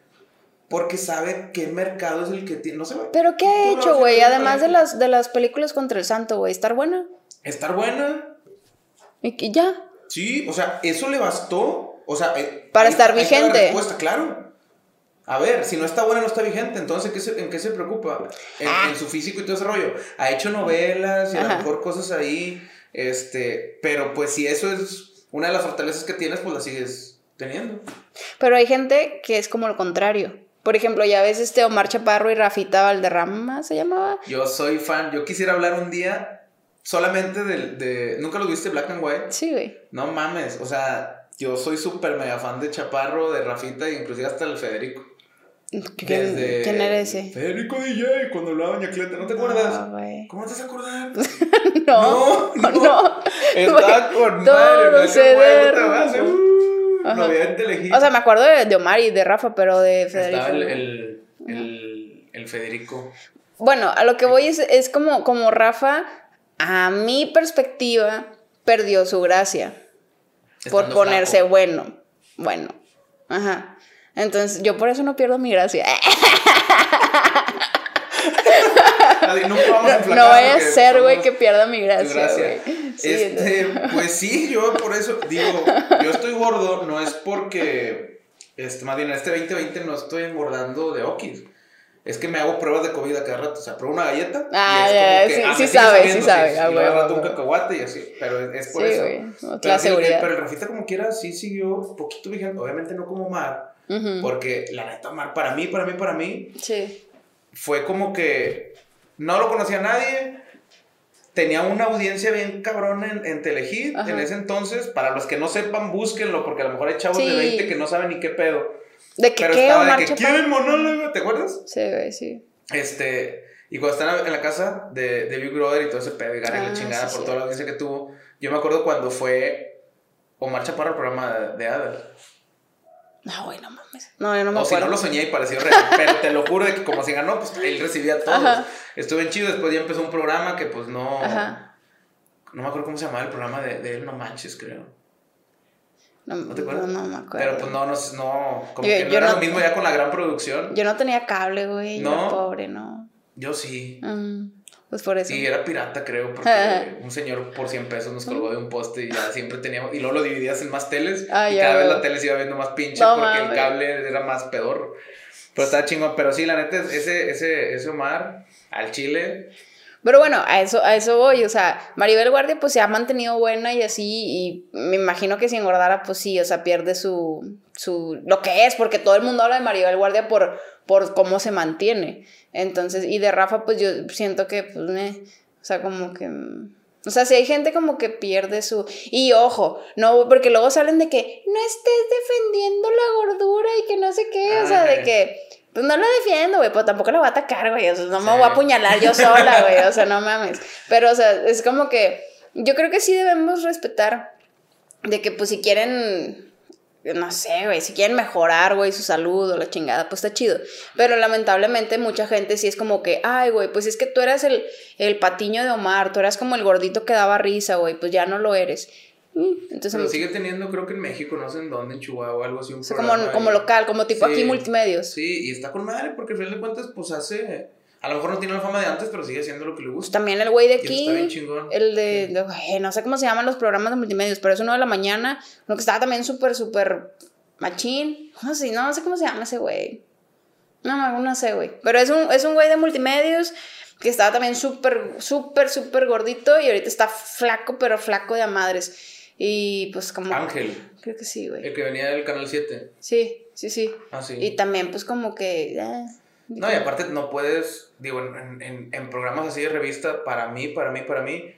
Porque sabe qué mercado es el que tiene. No sé, güey. Pero ¿qué ha hecho, güey? Además de las, de las películas contra el santo, güey. Estar buena. Estar buena. Y que ya. Sí, o sea, eso le bastó. O sea, eh, Para ahí- estar está la vigente. respuesta, claro. A ver, si no está buena, no está vigente. Entonces, ¿qué se- ¿en qué se preocupa? En, Ah. en su físico y todo ese rollo. Ha hecho novelas y a lo mejor cosas ahí. Este, pero pues si eso es una de las fortalezas que tienes, pues la sigues teniendo. Pero hay gente que es como lo contrario. Por ejemplo, ya ves este Omar Chaparro y Rafita Valderrama, ¿se llamaba? Yo soy fan. Yo quisiera hablar un día solamente del- de. ¿Nunca lo viste Black and White? Sí, güey. No mames. O sea, yo soy súper mega fan de Chaparro, de Rafita e inclusive hasta el Federico. ¿Quién, Desde- quién era ese? Federico DJ, cuando hablaba Ñacleta, ¿no te acuerdas? Ah. ¿Cómo te vas a acordar? No, No, no. no. Estaba Güey, con madre, se vas, uh, Telehit. O sea, me acuerdo de, de Omar y de Rafa, pero de Federico. Estaba el, no. el, el, el Federico. Bueno, a lo que voy es, es como, como Rafa, a mi perspectiva, perdió su gracia por ponerse flaco. bueno. Bueno. Ajá. Entonces, yo por eso no pierdo mi gracia. No, no vaya a ser, güey, que pierda mi gracia, gracia. güey. Sí, este, pues sí, yo por eso digo, yo estoy gordo, no es porque, este, más bien este 2020 no estoy engordando de okis. Es que me hago pruebas de COVID a cada rato. O sea, pruebo una galleta. Ah, ya, que, sí, ah, sí sabe, sí sabe, sí, ah, y luego rato un cacahuate y así. Pero es por Sí, eso. güey, Pero, la sí, seguridad. pero el Rafita, como quiera, sí siguió un poquito vigente. Obviamente no como Mar, Ujú. porque la neta, Mar, para mí, para mí, para mí, Sí. fue como que no lo conocía nadie. Tenía una audiencia bien cabrón en, en Telehit Ajá. en ese entonces. Para los que no sepan, búsquenlo, porque a lo mejor hay chavos de Sí. 20 que no saben ni qué pedo. ¿De que Pero qué, estaba de que Chaparro? quieren monólogo, ¿te acuerdas? Sí, güey, sí. Este, y cuando están en la casa de, de Big Brother y todo ese pedo y y Ah, la chingada sí, por sí. toda la audiencia que tuvo, yo me acuerdo cuando fue Omar Chaparro al programa de, de Adal. No, güey, no mames. No, yo no me o si no acuerdo. lo soñé y pareció real, pero te lo juro de que como se ganó, pues él recibía a todos. Ajá. Estuvo bien chido, después ya empezó un programa que pues no... Ajá. No me acuerdo cómo se llamaba el programa de, de él, no manches, creo. No, ¿No te acuerdas? No, no me acuerdo. Pero pues no, no, no como Yo- que no yo era no- lo mismo ya con la gran producción. Yo no tenía cable, güey. ¿No? Yo pobre, no. Yo sí. Mm, pues por eso. Y era pirata, creo, porque un señor por 100 pesos nos colgó de un poste y ya siempre teníamos. Y luego lo dividías en más teles. Ah, y ya, cada vez la tele se iba viendo más pinche porque el cable era más pedorro. Pero estaba chingón. Pero sí, la neta, ese, ese, ese Omar al chile. Pero bueno, a eso, a eso voy. O sea, Maribel Guardia pues se ha mantenido buena y así. Y me imagino que si engordara, pues sí, o sea, pierde su. su lo que es, porque todo el mundo habla de Maribel Guardia por, por cómo se mantiene. Entonces, y de Rafa, pues yo siento que, pues, o sea, como que. O sea, si hay gente como que pierde su... Y ojo, no, porque luego salen de que no estés defendiendo la gordura y que no sé qué, o sea, de que... Pues no la defiendo, güey, pero tampoco la voy a atacar, güey, o sea, no me Sí. voy a apuñalar yo sola, güey, o sea, no mames. Pero, o sea, es como que yo creo que sí debemos respetar de que, pues, si quieren, no sé, güey, si quieren mejorar, güey, su salud o la chingada, pues está chido. Pero lamentablemente mucha gente sí es como que, ay, güey, pues es que tú eras el, el patiño de Omar, tú eras como el gordito que daba risa, güey, pues ya no lo eres. Mm, Entonces, Pero sigue teniendo, creo que en México, no sé en dónde, en Chihuahua, algo así. Un o sea, como, local, como tipo aquí Sí. multimedios. Sí, y está con madre porque al final de cuentas, pues hace. A lo mejor no tiene la fama de antes, pero sigue haciendo lo que le Pues gusta. también el güey de eso está bien aquí, chingón. el de, de- güey, no sé cómo se llaman los programas de multimedios, pero es uno de la mañana, uno que estaba también súper, súper machín. No sé, no sé cómo se llama ese güey. No, no, no sé, güey. Pero es un, es un güey de multimedios que estaba también súper, súper, súper gordito y ahorita está flaco, pero flaco de a madres. Y pues como... Ángel, Creo que sí, güey. el que venía del canal 7. Sí, sí, sí. Ah, sí. Y también pues como que... eh, No, y aparte no puedes, digo, en, en, en programas así de revista, para mí, para mí, para mí,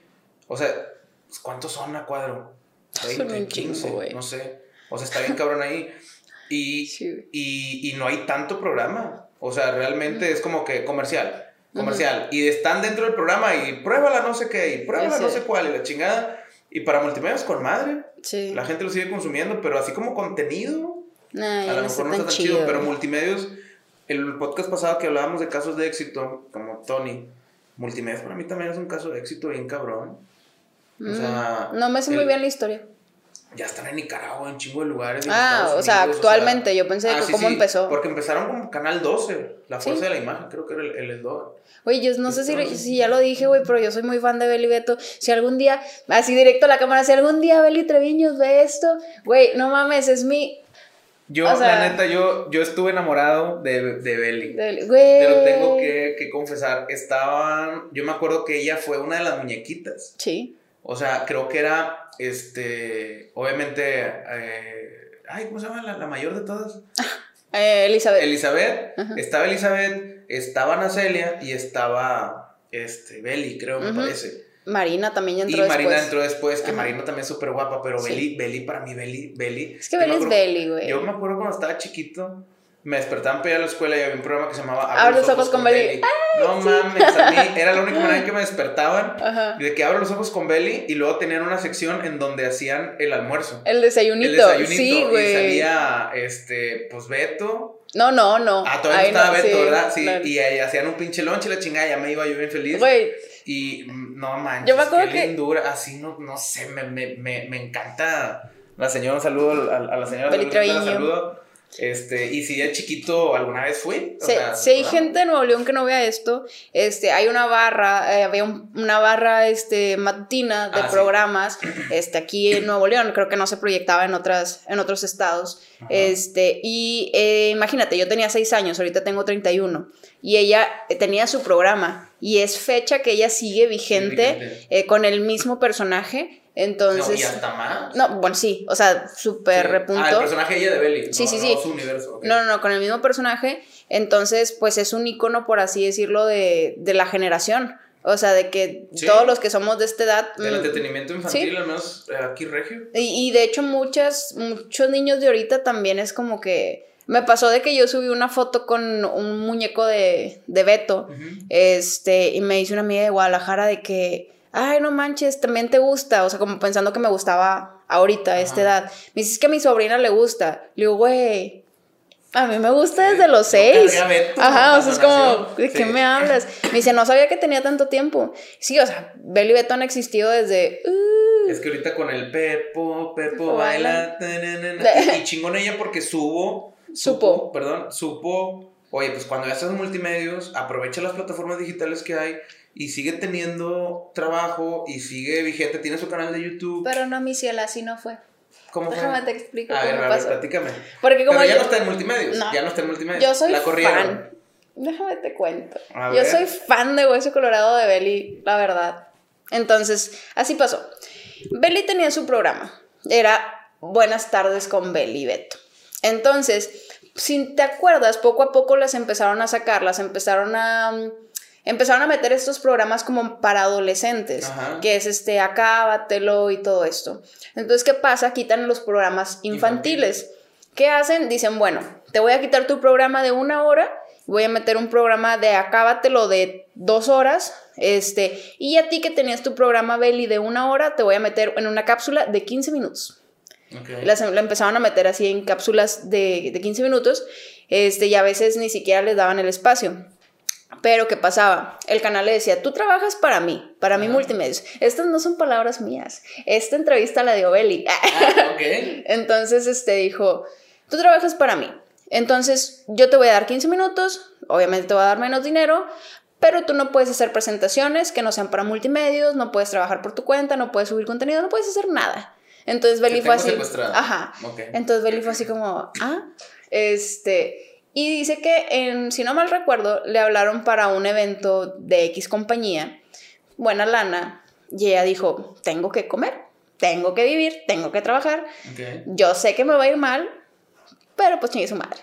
o sea, ¿cuántos son a cuadro? Son 20, un chingo, 15, güey. no sé. O sea, está bien cabrón ahí. Y, Sí, y, y no hay tanto programa. O sea, realmente es como que comercial, comercial. Y están dentro del programa y pruébala no sé qué, y pruébala Sí, no sé cuál, y la chingada. Y para multimedia es con madre. Sí. La gente lo sigue consumiendo, pero así como contenido, a lo no mejor no está tan chido, chido. pero multimedios, el podcast pasado que hablábamos de casos de éxito, como Tony, multimedios para mí también es un caso de éxito bien cabrón. O sea, Mm, no me sé muy bien la historia. Ya están en Nicaragua, en chingo de lugares. Ah, o sea, actualmente, yo pensé que cómo empezó. Porque empezaron como Canal 12, La Sí. Fuerza de la Imagen, creo que era el, el eslogan. Güey, yo no sé si, si ya lo dije, güey, pero yo soy muy fan de Beli Beto. Si algún día, así directo a la cámara, si algún día Beli Treviños ve esto, güey, no mames, es mi. Yo, O sea- la neta, yo, yo estuve enamorado de, de Belly. de Beli- Güey. Te lo tengo que, que confesar. Estaban. Yo me acuerdo que ella fue una de las muñequitas. Sí. O sea, creo que era. Este. Obviamente. eh, ay, ¿cómo se llama la, la mayor de todas? Eh, Elizabeth. Elizabeth. Ajá. Estaba Elizabeth. Estaba Nacelia. Y estaba. Este. Belly, creo, me parece. Marina también Y entró después. Marina entró después, que Ajá. Marina también es súper guapa, pero Sí. Belly, Belly, para mí, Belly, Belly. Es que Beli es Beli, güey. Yo me acuerdo cuando estaba chiquito, me despertaban para ir a la escuela y había un programa que se llamaba Abre los ojos con Belly. No mames, a mí era la única manera en que me despertaban. Ajá. y De que abro los ojos con Belly y luego tenían una sección en donde hacían el almuerzo. El desayunito. El desayunito. sí, Y güey. salía, este, pues Beto. No, no, no. Ah, todavía Ahí no estaba Beto, sí, ¿verdad? Sí. Y ahí hacían un pinche lunch y la chingada, ya me iba yo bien feliz. Güey, Y mm, no manches, Yo me acuerdo qué que- lindura, así no, no sé, me, me, me, me encanta la señora, un saludo a, a la señora, saludo, Treviño. saludo. Este, y si de chiquito alguna vez fui. o si, sea, si hay gente de Nuevo León que no vea esto, este, hay una barra, eh, había un- una barra este, matutina de Ah, sí. programas este, aquí en Nuevo León, creo que no se proyectaba en, otras, en otros estados. Ajá. Este, y eh, imagínate, yo tenía 6 años, ahorita tengo 31, y ella eh, tenía su programa, y es fecha que ella sigue vigente, vigente. eh, con el mismo personaje, No, entonces... y hasta más. No, bueno, sí, o sea, súper Sí. repunto. Ah, el personaje ella de Belly. Sí, no, sí, no sí. su universo. No, no, no, con el mismo personaje. Entonces, pues es un icono, por así decirlo, de, de la generación. O sea, de que Sí. todos los que somos de esta edad. Del mm, entretenimiento infantil, al menos eh, aquí regio. y, y de hecho, muchas, muchos niños de ahorita también es como que. Me pasó de que yo subí una foto con un muñeco de, de Beto. Este, y me dice una amiga de Guadalajara de que. Ay, no manches, también te gusta. O sea, como pensando que me gustaba ahorita, a esta edad. Me dice, es que a mi sobrina le gusta. Le digo, güey. A mí me gusta desde los seis. Ajá, o sea, es como. ¿de qué Sí. me hablas? Me dice, no sabía que tenía tanto tiempo. Sí, o sea, Beli y Beto han existido desde. uh, Es que ahorita con el Pepo, Pepo baila. y, chingón ella porque subo. Supo. Perdón, supo. Oye, pues cuando ya estás en multimedios, aprovecha las plataformas digitales que hay y sigue teniendo trabajo y sigue vigente. Tiene su canal de YouTube. Pero no, mi ciela, así no fue. ¿Cómo fue? Déjame te explico A ver, a ver, pasó. platícame. Porque como Pero ya yo, no está en multimedios. No. Ya no está en multimedios. yo soy La fan. Déjame te cuento. A yo ver. soy fan de Hueso Colorado de Beli, la verdad. Entonces, así pasó. Beli tenía su programa. Era Buenas tardes con Beli y Beto. Entonces, si te acuerdas, poco a poco las empezaron a sacar, las empezaron a mm, empezaron a meter estos programas como para adolescentes, Ajá. que es este Acábatelo y todo esto. Entonces, ¿qué pasa? Quitan los programas infantiles. ¿Qué hacen? Dicen, bueno, te voy a quitar tu programa de una hora, voy a meter un programa de Acábatelo de dos horas, este, y a ti que tenías tu programa Belly de una hora, te voy a meter en una cápsula de 15 minutos. Las, la empezaron a meter así en cápsulas de, de 15 minutos, este, y a veces ni siquiera les daban el espacio. Pero, ¿qué pasaba? El canal le decía, tú trabajas para mí, para mi Ajá. multimedios. Estas no son palabras mías. Esta entrevista la dio Beli. Ah, ok. Entonces, este dijo, tú trabajas para mí. Entonces, yo te voy a dar 15 minutos, obviamente te voy a dar menos dinero, pero tú no puedes hacer presentaciones que no sean para multimedios, no puedes trabajar por tu cuenta, no puedes subir contenido, no puedes hacer nada. Entonces, Beli fue así. Ajá. Ok. Entonces Beli fue así como, ah, este, y dice que, en, si no mal recuerdo, le hablaron para un evento de X compañía, buena lana, y ella dijo, tengo que comer, tengo que vivir, tengo que trabajar, yo sé que me va a ir mal, pero pues chingue su madre.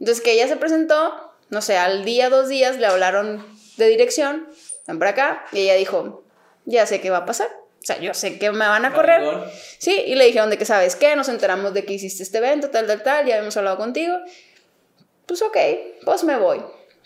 Entonces que ella se presentó, no sé, al día, dos días le hablaron de dirección, ven para acá, y ella dijo, ya sé qué va a pasar. O sea, yo sé que me van a correr. Sí, y le dijeron de que, ¿sabes qué? Nos enteramos de que hiciste este evento, tal, tal, tal, ya habíamos hablado contigo. Pues ok, pues me voy.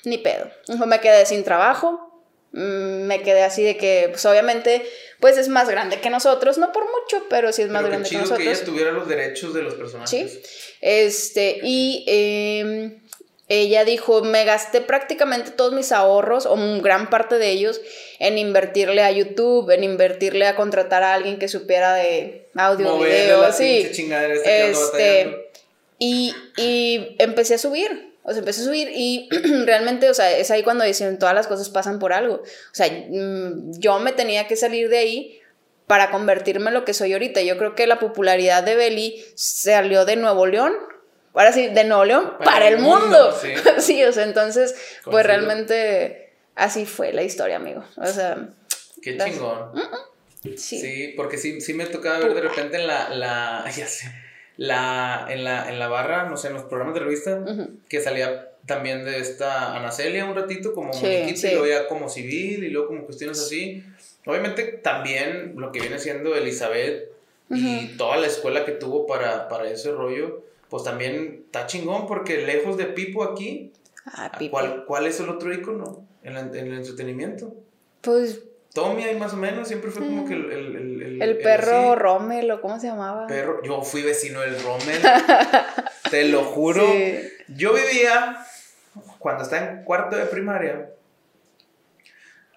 Ni pedo. Me quedé sin trabajo, Mm, me quedé así de que, pues obviamente, pues es más grande que nosotros, no por mucho, pero sí es más grande que nosotros. que ella tuviera los derechos de los personajes. Sí. Este, y em, ella dijo, me gasté prácticamente todos mis ahorros, o gran parte de ellos, en invertirle a YouTube, en invertirle a contratar a alguien que supiera de audio, video, sí. Este, y, y empecé a subir o sea, empecé a subir y realmente, o sea, es ahí cuando dicen todas las cosas pasan por algo. O sea, mm, yo me tenía que salir de ahí para convertirme en lo que soy ahorita. Yo creo que la popularidad de Belly salió de Nuevo León. Ahora sí, de Nuevo León para, el mundo. sí. o sea, entonces, pues realmente así fue la historia, amigo. O sea. Qué chingón. Sí. sí. porque sí, sí me tocaba ver de repente en la, la. Ya sé la, en, la, en la barra, no sé, en los programas de revista, que salía también de esta Ana Celia un ratito como sí, y luego ya como civil y luego como cuestiones así. Obviamente también lo que viene siendo Elizabeth y toda la escuela que tuvo para, para ese rollo, pues también está chingón porque lejos de Pipo aquí, ah, ¿cuál, ¿cuál es el otro icono en, en el entretenimiento? Pues Tommy ahí más o menos, siempre fue como que el... El, el, el perro Rommel, o cómo se llamaba. Perro, yo fui vecino del Rommel, te lo juro. Yo vivía, cuando estaba en cuarto de primaria,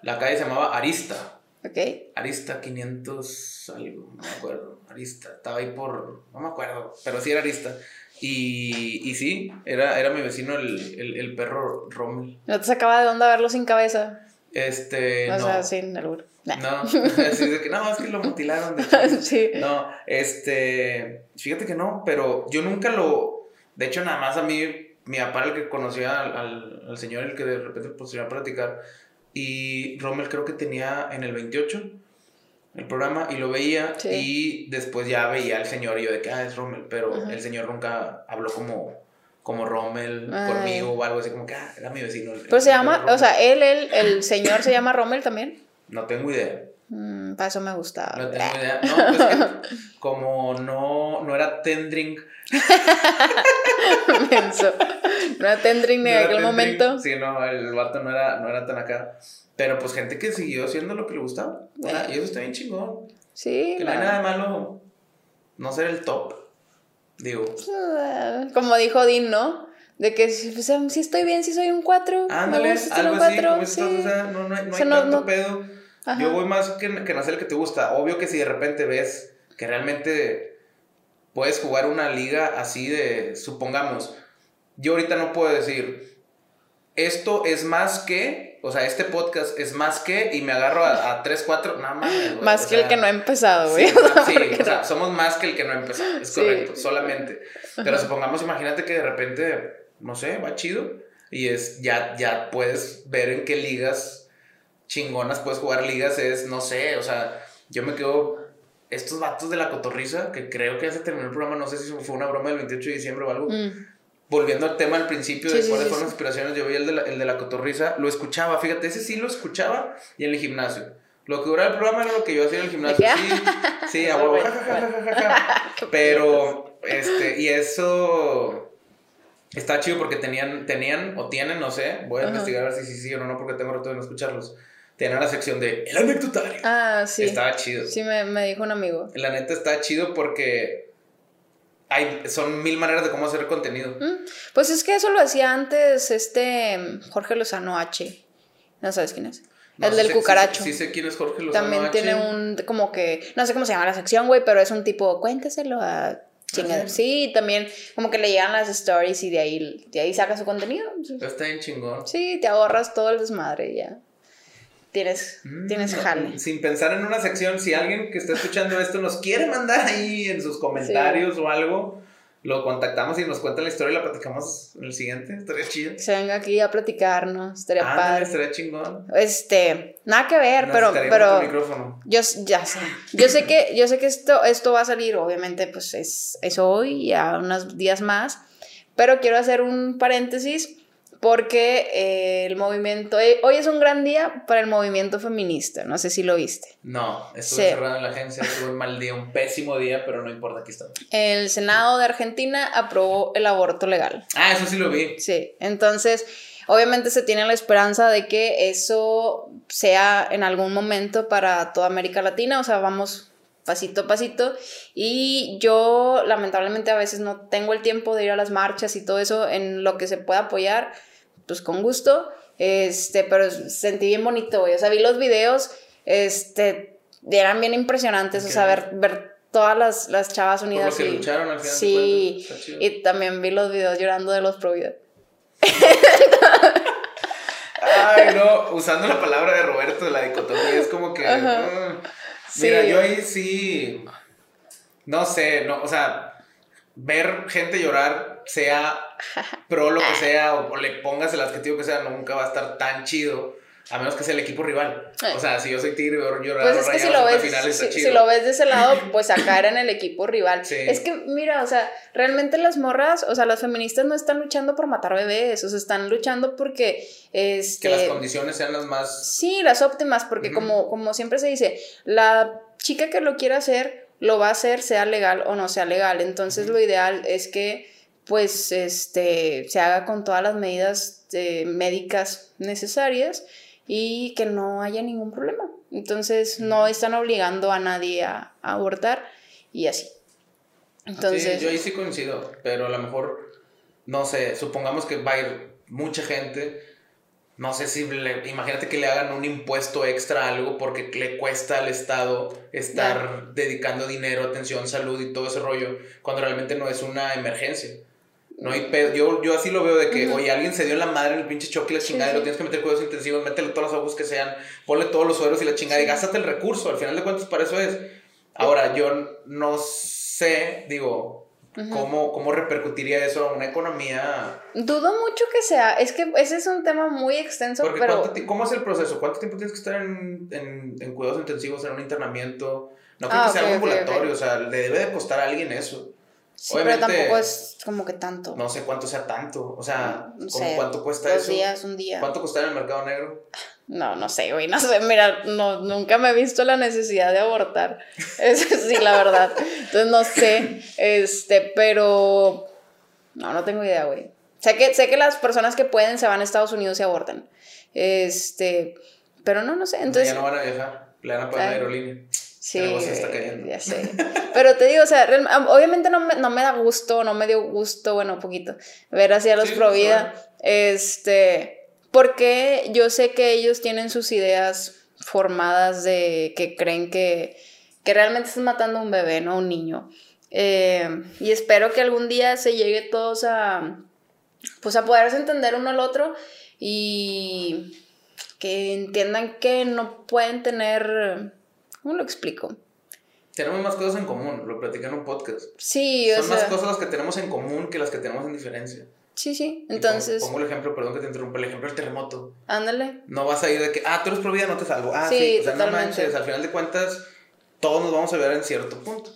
la calle se llamaba Arista. Ok. Arista 500 algo, no me acuerdo. Arista, estaba ahí por, no me acuerdo, pero sí era Arista. Y, y sí, era, era mi vecino el, el perro Rommel. ¿No te sacaba de onda verlo sin cabeza? Este. O no. sea, sin albur. No, así de que no, es que lo mutilaron. De sí. No, este. Fíjate que no, pero yo nunca lo. De hecho, nada más a mí, mi papá el que conocía al, al, señor, el que de repente pues iba a platicar. Y Rommel creo que tenía en el 28 el programa y lo veía. Y después ya veía al señor y yo de que, ah, es Rommel. Pero el señor nunca habló como como Rommel conmigo o algo así, como que ah, era mi vecino. Pero se llama, o sea, él, él, el señor se llama Rommel también. No tengo idea. Mm, para eso me gustaba. No tengo idea. No, pues como no, no era tendring. No era tendring en aquel momento. Sí, no, el vato no era, no era tan acá. Pero pues gente que siguió haciendo lo que le gustaba. Y eso está bien chingón. Sí. Que no hay nada de malo no ser el top. Digo. Como dijo Dean, ¿no? De que si, si estoy bien, si soy un 4. Ándale, algo así, como sí. o sea, no, no, hay, no hay tanto pedo. Yo voy más que, que nacer el que te gusta. Obvio que si de repente ves que realmente puedes jugar una liga así de, supongamos, yo ahorita no puedo decir, esto es más que o sea, este podcast es más que, y me agarro a, a 3, 4, nada más. Más que el que no ha empezado, güey. Sí, o sea, somos más que el que no ha empezado, es correcto, solamente. Pero supongamos, imagínate que de repente, no sé, va chido, y es, ya, ya puedes ver en qué ligas chingonas puedes jugar ligas, es, no sé, o sea, yo me quedo, estos vatos de la cotorriza, que creo que ya se terminó el programa, no sé si fue una broma del 28 de diciembre o algo. Mm volviendo al tema al principio de cuáles fueron las inspiraciones, yo veía el de, la, el de la cotorriza, lo escuchaba, fíjate, ese sí lo escuchaba y en el gimnasio. Lo que duraba el programa era lo que yo hacía en el gimnasio. Sí, sí, a huevo. Pero, este, y eso está chido porque tenían, tenían o tienen, no sé, voy a investigar a ver si sí, sí o no, porque tengo rato de no escucharlos. Tenían la sección de El anecdotario. Ah, sí. Estaba chido. Sí, me, me dijo un amigo. La neta está chido porque hay, son mil maneras de cómo hacer contenido. Pues es que eso lo hacía antes este Jorge Lozano H. ¿No sabes quién es? el del cucaracho. Sí, sé quién es Jorge Lozano También tiene un, como que, no sé cómo se llama la sección, güey, pero es un tipo, cuénteselo a ¿Ah, chingadera. Sí, también como que le llegan las stories y de ahí, de ahí saca su contenido. Está bien chingón. Sí, te ahorras todo el desmadre ya tienes, mm, tienes jale. Sin pensar en una sección, si alguien que está escuchando esto nos quiere mandar ahí en sus comentarios o algo, lo contactamos y nos cuenta la historia y la platicamos en el siguiente. Estaría chido. se venga aquí a platicarnos. Estaría ah, padre. Estaría chingón. Este, nada que ver, pero. pero Yo ya sé. Yo sé que, yo sé que esto, esto va a salir, obviamente, pues es, es hoy, ya unos días más. Pero quiero hacer un paréntesis porque eh, el movimiento, eh, hoy es un gran día para el movimiento feminista, no sé si lo viste. No, estuve cerrado en la agencia, tuve un mal día, un pésimo día, pero no importa, aquí estamos. El Senado de Argentina aprobó el aborto legal. Ah, eso sí lo vi. Sí, entonces obviamente se tiene la esperanza de que eso sea en algún momento para toda América Latina, o sea, vamos pasito a pasito. Y yo lamentablemente a veces no tengo el tiempo de ir a las marchas y todo eso en lo que se pueda apoyar pues con gusto, este, pero sentí bien bonito, güey, o sea, vi los videos, este, eran bien impresionantes, o sea, ver, ver todas las, las chavas unidas. Por que lucharon al final Sí, y también vi los videos llorando de los pro Ay, no, usando la palabra de Roberto la dicotomía, es como que... Uh, mira, yo ahí sí... No sé, no, o sea, ver gente llorar, sea pro lo que sea, o, le pongas el adjetivo que sea, nunca va a estar tan chido. A menos que sea el equipo rival. O sea, si yo soy Tigre y veo llorar pues es que si lo, ves, final está si, si, lo ves de ese lado, pues acá era en el equipo rival. Es que, mira, o sea, realmente las morras, o sea, las feministas no están luchando por matar bebés, o sea, están luchando porque... Este, que las condiciones sean las más... Sí, las óptimas, porque como, como siempre se dice, la chica que lo quiera hacer lo va a hacer sea legal o no sea legal. Entonces lo ideal es que pues este se haga con todas las medidas eh, médicas necesarias y que no haya ningún problema. Entonces no están obligando a nadie a, abortar y así. Entonces, yo ahí sí coincido, pero a lo mejor, no sé, supongamos que va a ir mucha gente no sé si le, imagínate que le hagan un impuesto extra a algo porque le cuesta al Estado estar dedicando dinero, atención, salud y todo ese rollo, cuando realmente no es una emergencia. No hay Yo, yo así lo veo de que, oye, alguien se dio la madre en el pinche choque y la chingada y lo tienes que meter cuidados intensivos, métele todos los ojos que sean, ponle todos los sueros y la chingada y gástate el recurso. Al final de cuentas, para eso es. Ahora, yo no sé, digo, ¿Cómo, ¿Cómo repercutiría eso a una economía? Dudo mucho que sea. Es que ese es un tema muy extenso. pero... ¿Cómo es el proceso? ¿Cuánto tiempo tienes que estar en, en, en cuidados intensivos, en un internamiento? No creo que ah, sea algo ambulatorio, o sea, le debe de costar a alguien eso. Sí, pero tampoco es como que tanto. No sé cuánto sea tanto. O sea, ¿cuánto cuesta dos eso? días, un día. ¿Cuánto cuesta en el mercado negro? No, no sé, güey, no sé, mira, no, nunca me he visto la necesidad de abortar. Eso sí, la verdad. Entonces no sé, este, pero no, no tengo idea, güey. Sé que, sé que las personas que pueden se van a Estados Unidos y abortan. Este, pero no, no sé. Entonces, ya no van a viajar, le van a poner aerolínea. Sí, está cayendo. ya sé. Pero te digo, o sea, obviamente no me, no me da gusto, no me dio gusto, bueno, un poquito, ver así a los sí, Provida. Este, porque yo sé que ellos tienen sus ideas formadas de que creen que, que realmente están matando a un bebé, no a un niño. Eh, y espero que algún día se llegue todos a, pues a poderse entender uno al otro y que entiendan que no pueden tener, ¿cómo lo explico? Tenemos más cosas en común, lo platiqué en un podcast. Sí, Son más cosas las que tenemos en común que las que tenemos en diferencia. Sí, sí. Entonces. Pongo, el ejemplo, perdón que te interrumpa, el ejemplo del terremoto. Ándale. No vas a ir de que, ah, tú eres pro vida, no te salvo. Ah, sí, o sea, no manches. Al final de cuentas, todos nos vamos a ver en cierto punto.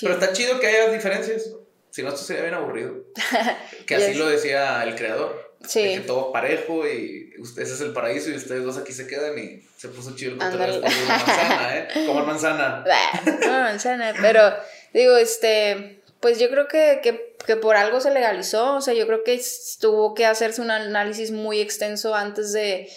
Pero está chido que haya diferencias. Si no, esto sería bien aburrido. que así lo decía el creador. Sí. que todo parejo y ese es el paraíso y ustedes dos aquí se quedan y se puso chido el control de manzana, ¿eh? Como manzana. no, manzana, pero digo, este, pues yo creo que, que que por algo se legalizó, o sea, yo creo que tuvo que hacerse un análisis muy extenso antes de,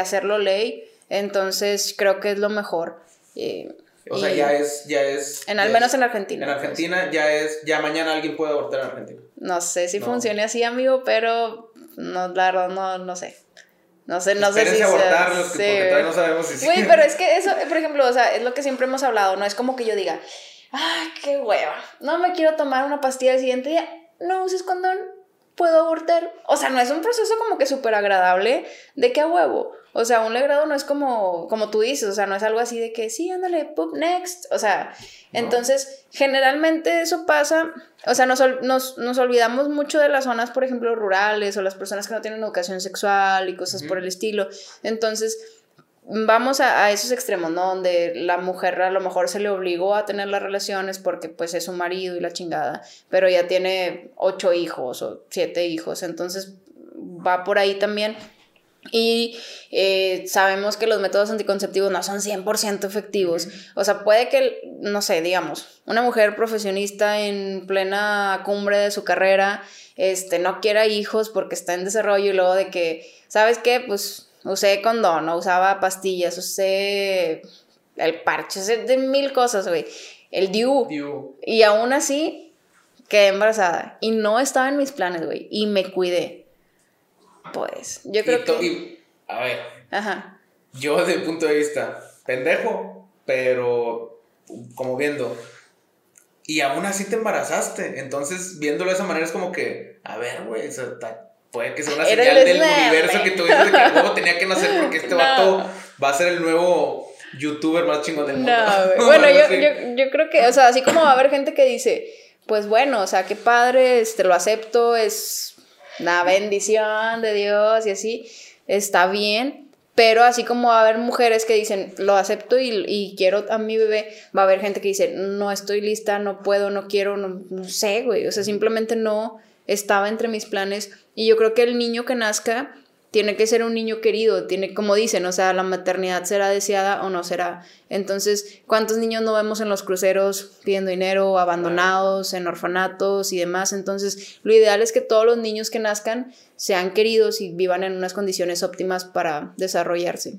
hacerlo ley, entonces creo que es lo mejor. Eh, o sea, ya es, ya es. En, al menos en Argentina. En Argentina ya es, ya mañana alguien puede abortar en Argentina. No sé si funcione así, amigo, pero no, la verdad no, no sé. No sé, no sé si abortar los porque todavía no sabemos si Güey, pero es que eso, por ejemplo, o sea, es lo que siempre hemos hablado, no es como que yo diga, ay, qué hueva, no me quiero tomar una pastilla el siguiente día, no uses condón, puedo abortar. O sea, no es un proceso como que súper agradable de que a huevo. O sea, un legrado no es como, como tú dices, o sea, no es algo así de que sí, ándale, pop, next. O sea, entonces, generalmente eso pasa, o sea, nos, nos, nos, olvidamos mucho de las zonas, por ejemplo, rurales o las personas que no tienen educación sexual y cosas por el estilo. Entonces, vamos a, esos extremos, ¿no? Donde la mujer a lo mejor se le obligó a tener las relaciones porque pues es su marido y la chingada, pero ya tiene ocho hijos o siete hijos, entonces va por ahí también. Y eh, sabemos que los métodos anticonceptivos no son 100% efectivos. O sea, puede que, no sé, digamos, una mujer profesionista en plena cumbre de su carrera, este, no quiera hijos porque está en desarrollo y luego de que, ¿sabes qué? Pues usé condón, o usaba pastillas, usé el parche, usé de mil cosas, güey. El DIU. Y aún así quedé embarazada. Y no estaba en mis planes, güey. Y me cuidé pues, yo creo que... a ver. Ajá. Yo desde el punto de vista, pendejo, pero como viendo. Y aún así te embarazaste. Entonces, viéndolo de esa manera es como que, a ver, güey, puede que sea una señal del universo que tú dices de que huevo tenía que nacer porque este vato va a ser el nuevo youtuber más chingón del mundo. No, bueno, yo, yo, yo, creo que, o sea, así como va a haber gente que dice, pues bueno, o sea, qué padre, este, lo acepto, es una bendición de Dios y así, está bien. Pero así como va a haber mujeres que dicen, lo acepto y, quiero a mi bebé, va a haber gente que dice, no estoy lista, no puedo, no quiero, no, no sé, güey. O sea, simplemente no estaba entre mis planes. Y yo creo que el niño que nazca tiene que ser un niño querido, tiene, como dicen, o sea, la maternidad será deseada o no será. Entonces, ¿cuántos niños no vemos en los cruceros pidiendo dinero, abandonados, en orfanatos y demás? Entonces, lo ideal es que todos los niños que nazcan sean queridos y vivan en unas condiciones óptimas para desarrollarse.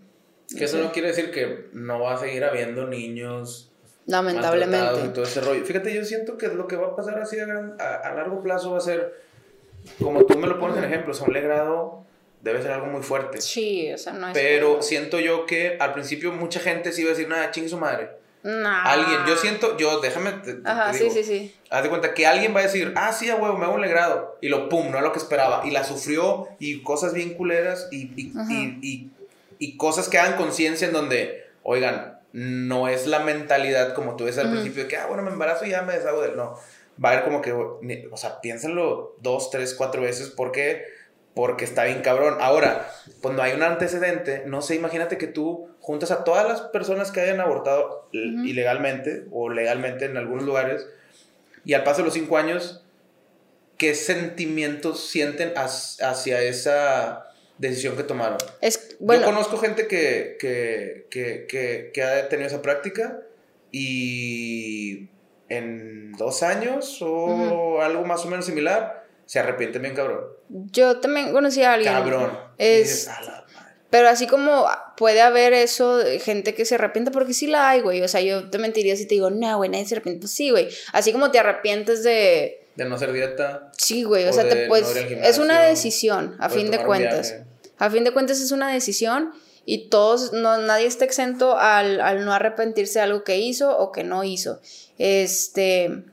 Que eso no quiere decir que no va a seguir habiendo niños lamentablemente todo ese rollo. Fíjate, yo siento que lo que va a pasar así a, largo plazo va a ser, como tú me lo pones en ejemplo, o sea, un legrado debe ser algo muy fuerte. Sí, o sea, no es. Pero siento yo que al principio mucha gente sí iba a decir, nada, ching su madre. No. Alguien, yo siento, yo, déjame. Ajá, sí, sí, sí. Haz de cuenta que alguien va a decir, ah, sí, a huevo, me hago un legrado. Y lo pum, no es lo que esperaba. Y la sufrió y cosas bien culeras y, y, y, y cosas que hagan conciencia en donde, oigan, no es la mentalidad como tú ves al principio de que, ah, bueno, me embarazo y ya me deshago del. No. Va a haber como que, o sea, piénsenlo dos, tres, cuatro veces porque porque está bien cabrón. Ahora, cuando hay un antecedente, no sé, imagínate que tú juntas a todas las personas que hayan abortado ilegalmente o legalmente en algunos lugares y al paso de los cinco años, ¿qué sentimientos sienten hacia esa decisión que tomaron? Es, Yo conozco gente que, que, que, que ha tenido esa práctica y en dos años o algo más o menos similar se arrepiente bien cabrón. Yo también conocí a alguien. Cabrón. Es... Pero así como puede haber eso, gente que se arrepiente, porque sí la hay, güey. O sea, yo te mentiría si te digo, no, güey, nadie se arrepiente. Pues sí, güey. Así como te arrepientes de. De no hacer dieta. Sí, güey. O, sea, te puedes. es una decisión, a fin de cuentas. A fin de cuentas es una decisión y todos, no, nadie está exento al, al no arrepentirse de algo que hizo o que no hizo. Este.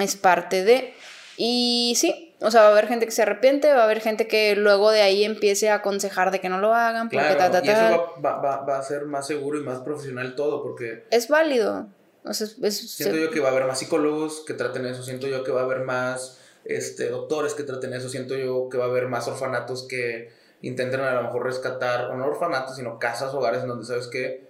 Es parte de. Y sí, o sea, va a haber gente que se arrepiente, va a haber gente que luego de ahí empiece a aconsejar de que no lo hagan. Porque claro, y eso va, va, va, a ser más seguro y más profesional todo, porque... Es válido. O sea, siento yo que va a haber más psicólogos que traten eso, siento yo que va a haber más este, doctores que traten eso, siento yo que va a haber más orfanatos que intenten a lo mejor rescatar, o no orfanatos, sino casas, hogares en donde sabes que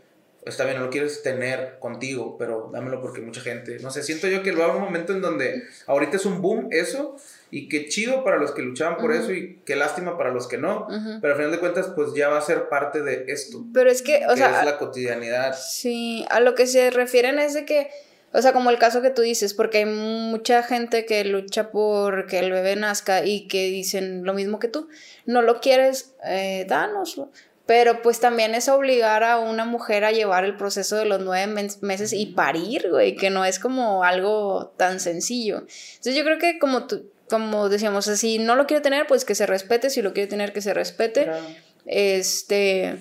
está bien, no lo quieres tener contigo, pero dámelo porque mucha gente, no sé, siento yo que va a haber un momento en donde ahorita es un boom eso y qué chido para los que luchaban por eso y qué lástima para los que no, pero al final de cuentas pues ya va a ser parte de esto. Pero es que, o sea, es la cotidianidad. Sí, a lo que se refieren es de que o sea, como el caso que tú dices, porque hay mucha gente que lucha por que el bebé nazca y que dicen lo mismo que tú. No lo quieres, eh, dánoslo. Pero pues también es obligar a una mujer a llevar el proceso de los nueve meses y parir, güey, que no es como algo tan sencillo. Entonces yo creo que como tú, como decíamos, si no lo quiere tener, pues que se respete, si lo quiere tener, que se respete. Este,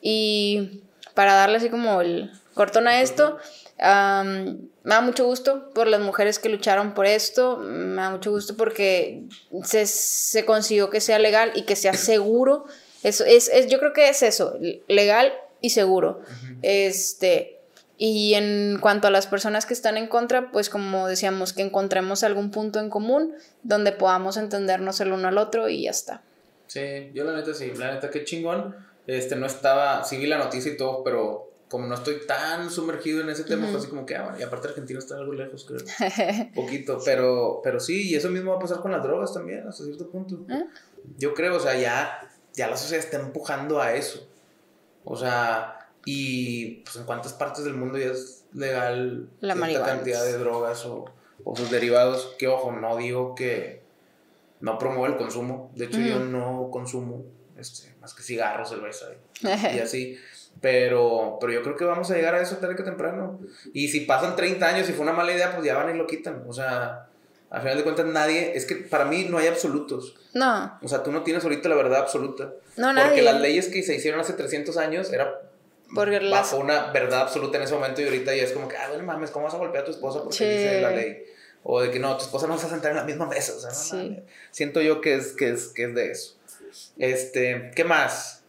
y para darle así como el cortón a esto, me da mucho gusto por las mujeres que lucharon por esto, me da mucho gusto porque se, se consiguió que sea legal y que sea seguro eso es, yo creo que es eso, legal y seguro. Este, y en cuanto a las personas que están en contra, pues como decíamos, que encontremos algún punto en común donde podamos entendernos el uno al otro y ya está. Sí, yo la neta sí, la neta qué chingón. Este, no estaba, sí vi la noticia y todo, pero como no estoy tan sumergido en ese tema, fue así como que, ah, bueno, y aparte Argentina está algo lejos, creo. Poquito, pero, pero sí, y eso mismo va a pasar con las drogas también, hasta cierto punto. ¿Eh? Yo creo, o sea, ya, ya la sociedad está empujando a eso. O sea, y pues en cuántas partes del mundo ya es legal La cierta marihuana. cantidad de drogas o, o sus derivados, que ojo, no digo que no promueva el consumo, de hecho yo no consumo este, más que cigarros, cerveza y, y así. Pero, pero yo creo que vamos a llegar a eso tarde que temprano. Y si pasan 30 años y fue una mala idea, pues ya van y lo quitan. O sea, al final de cuentas nadie, es que para mí no hay absolutos. No, O sea, tú no tienes ahorita la verdad absoluta. No, Porque nadie. las leyes que se hicieron hace 300 años era porque las... bajo una verdad absoluta en ese momento y ahorita ya es como que, ah, bueno, mames, ¿cómo vas a golpear a tu esposa porque Sí. dice la ley? O de que no, tu esposa no vas a sentar en la misma mesa. O sea, no Sí. Siento yo que es, que, es, que es de eso. Este, ¿qué más?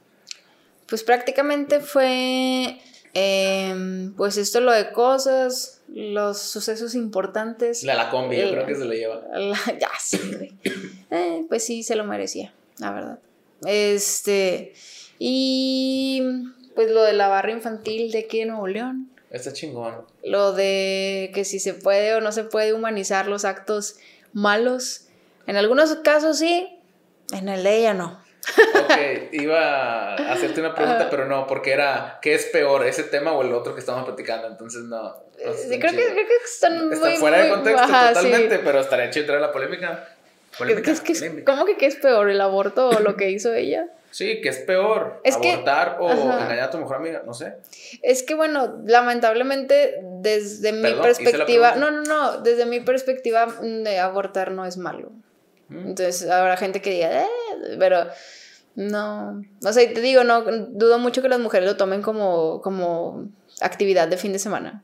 Pues prácticamente fue, em, pues esto lo de cosas, los sucesos importantes. La, la combi, yo El- creo que se le lleva. La- ya, sí, güey. Eh, pues sí, se lo merecía, la verdad. Este, y pues lo de la barra infantil de aquí de Nuevo León. Está chingón. Lo de que si se puede o no se puede humanizar los actos malos. En algunos casos sí, en el de ella no. Ok, iba a hacerte una pregunta, pero no, porque era, ¿qué es peor, ese tema o el otro que estamos platicando? Entonces, no. no Sí, está creo, que, creo que están Está muy, fuera de contexto ajá, sí. totalmente, pero estaría chido entrar en la polémica. ¿Qué- Polémica, qué es que es- polémica. ¿Cómo que qué es peor, el aborto o lo que hizo ella? Sí, que es peor, Es que- abortar o ajá. engañar a tu mejor amiga, no sé. Es que bueno, lamentablemente desde mi Perdón, perspectiva, no, no, no, desde mi perspectiva mm, de abortar no es malo. Entonces habrá gente que diga, "Eh", pero no, o sea, te digo, no, dudo mucho que las mujeres lo tomen como, como actividad de fin de semana.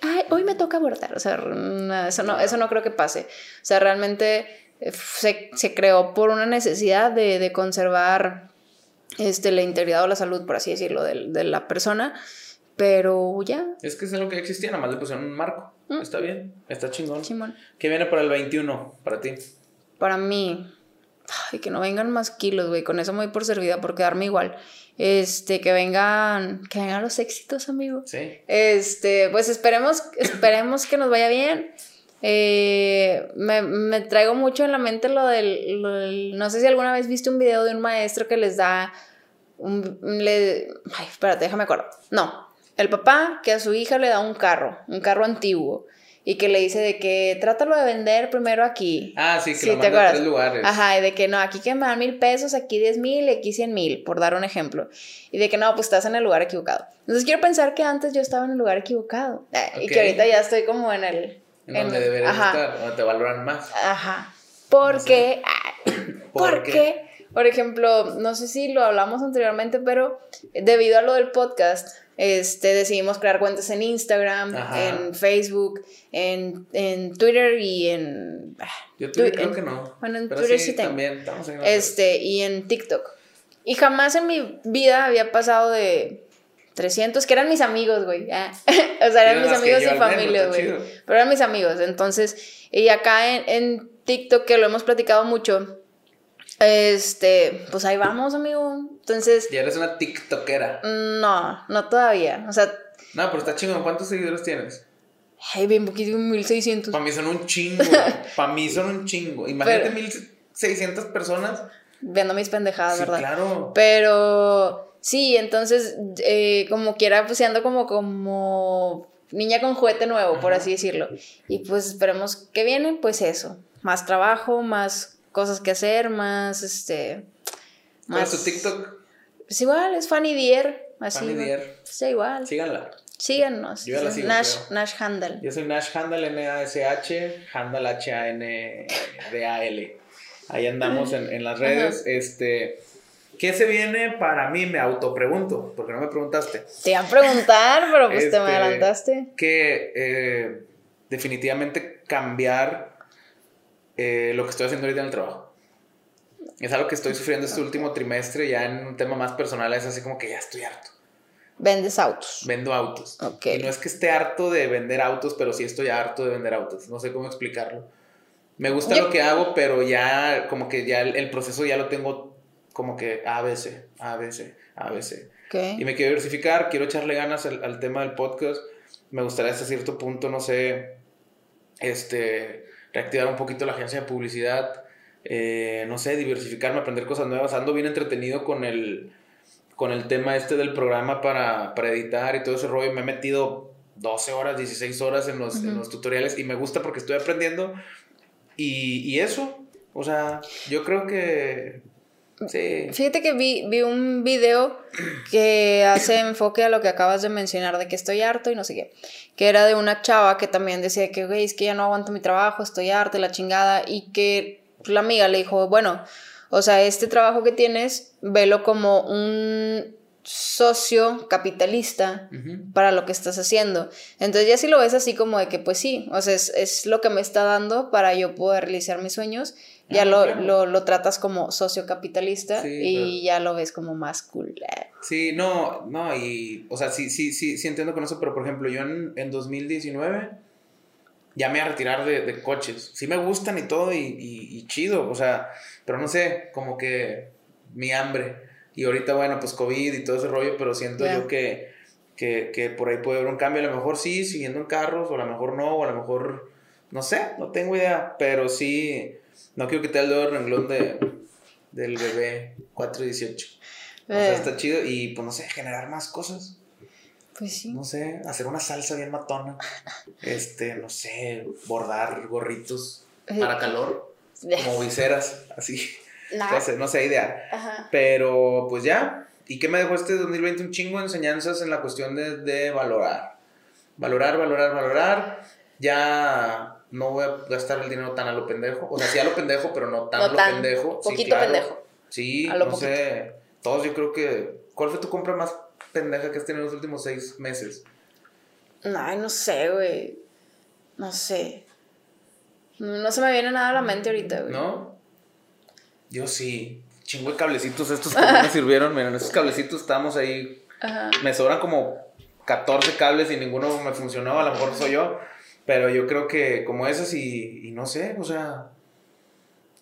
Ay, hoy me toca abortar, o sea, no, eso no, eso no creo que pase. O sea, realmente eh, se, se creó por una necesidad de, de conservar este, la integridad o la salud, por así decirlo, de, de la persona, pero ya, Es que es algo que existía, nada más le pusieron un marco. Mm. Está bien, está chingón. Simón. ¿Qué viene para el 21 para ti? Para mí, ay, que no vengan más kilos, güey, con eso me voy por servida, por quedarme igual. Este, que vengan, que vengan los éxitos, amigo. Sí. Este, pues esperemos, esperemos que nos vaya bien. Eh, me, me traigo mucho en la mente lo del, lo del- No sé si alguna vez viste un video de un maestro que les da. Un, le, ay, espérate, déjame acuerdo. No, el papá que a su hija le da un carro, un carro antiguo. Y que le dice de que trátalo de vender primero aquí. Ah, sí, que Sí, lo ¿te manda a acuerdas? tres lugares. Ajá, y de que no, aquí que me dan mil pesos, aquí diez mil y aquí cien mil, por dar un ejemplo. Y de que no, pues estás en el lugar equivocado. Entonces quiero pensar que antes yo estaba en el lugar equivocado. eh, Y que ahorita ya estoy como en el... En donde deberías estar, donde te valoran más. Ajá. Porque... ¿Por Porque, por ejemplo, no sé si lo hablamos anteriormente, pero debido a lo del podcast, este, decidimos crear cuentas en Instagram, Ajá. en Facebook, en, en Twitter y en... ah, Yo Twitter tu- creo en- que no. Bueno, en Pero Twitter sí, sí tengo. también estamos en Este, y en TikTok. Y jamás en mi vida había pasado de 300, que eran mis amigos, güey. ah. o sea, eran mis amigos y familia, güey. Pero eran mis amigos. Entonces, y acá en, en TikTok, que lo hemos platicado mucho, este, pues ahí vamos, amigo. Entonces, Ya eres una TikTokera. no, no todavía. O sea, No, pero está chingón. ¿Cuántos seguidores tienes? ay, bien poquito, 1600. Para mí son un chingo. Para mí son un chingo. Imagínate Pero- 1600 personas. Viendo mis pendejadas, Sí, ¿verdad? claro. Pero sí, entonces, eh, como quiera, pues ando como, como niña con juguete nuevo, por así decirlo. Y pues esperemos que viene, pues eso. Más trabajo, más cosas que hacer, más este. ¿Cuál Más. es tu TikTok? Pues igual, es Fanny Dier. Así. Fanny. Dier. Sí, igual. Síganla. Síganos. Yo ya la sigo, Nash, creo. Nash Handel. Yo soy Nash Handal, N-A-S-H, Handal, H-A-N-D-A-L. Ahí andamos en, en las redes. Este, ¿Qué se viene para mí? Me autopregunto, porque no me preguntaste. Te iba a preguntar, pero pues te me Este, adelantaste. Que eh, definitivamente cambiar eh, lo que estoy haciendo ahorita en el trabajo. Es algo que estoy sufriendo este último trimestre, ya en un tema más personal, es así como que ya estoy harto. Vendes autos. Vendo autos. Ok. Y no es que esté harto de vender autos, pero sí estoy harto de vender autos. No sé cómo explicarlo. Me gusta Yo- lo que hago, pero ya como que ya el, el proceso ya lo tengo como que ABC, ABC, ABC. Y me quiero diversificar, quiero echarle ganas al, tema del podcast. Me gustaría hasta cierto punto, no sé, este, reactivar un poquito la agencia de publicidad. Eh, no sé, diversificarme, aprender cosas nuevas. Ando bien entretenido con el, con el tema este del programa para, para editar y todo ese rollo. Me he metido 12 horas, 16 horas en los, en los tutoriales y me gusta porque estoy aprendiendo. Y, y eso, o sea, yo creo que Sí. Fíjate que vi, vi un video que hace enfoque a lo que acabas de mencionar, de que estoy harto y no sé qué. Que era de una chava que también decía que, güey, es que ya no aguanto mi trabajo, estoy harta, la chingada. Y que la amiga le dijo, bueno, o sea, este trabajo que tienes, velo como un socio capitalista para lo que estás haciendo. Entonces ya si lo ves así como de que pues sí, o sea, es, es lo que me está dando para yo poder realizar mis sueños ya ah, lo, lo, lo, tratas como sociocapitalista y ya lo ves como más cool. Sí, no, no, y, o sea, sí, sí, sí, sí entiendo con eso, pero por ejemplo, yo en, en 2019 ya me voy a retirar de, de, coches. Sí me gustan y todo, y, y, chido, o sea, pero no sé, como que mi hambre. Y ahorita, bueno, pues COVID y todo ese rollo, pero siento yo que, que, que por ahí puede haber un cambio. A lo mejor sí, siguiendo en carros, o a lo mejor no, o a lo mejor, no sé, no tengo idea, pero sí no quiero quitar el dedo del renglón de, del bebé 418. O sea, eh. está chido y, pues, no sé, generar más cosas. Pues sí. No sé, hacer una salsa bien matona. Este, no sé, bordar gorritos eh. para calor. Como viseras, así. No sé, no sé, idea. Ajá. Pero, pues ya. ¿Y qué me dejó este 2020? Un chingo de enseñanzas en la cuestión de, de valorar. Valorar, valorar, valorar. Ya no voy a gastar el dinero tan a lo pendejo. O sea, sí a lo pendejo, pero no tan a lo pendejo. Poquito pendejo. Sí, no sé. Todos yo creo que. ¿Cuál fue tu compra más pendeja que has tenido en los últimos seis meses? Ay, no sé, güey. No sé. No se me viene nada a la mente ahorita, güey. ¿No? Yo sí. Chingo de cablecitos estos que me sirvieron. Miren, esos cablecitos estábamos ahí. Ajá. Me sobran como 14 cables y ninguno me funcionó. A lo mejor soy yo. Pero yo creo que como esas y, y no sé, o sea,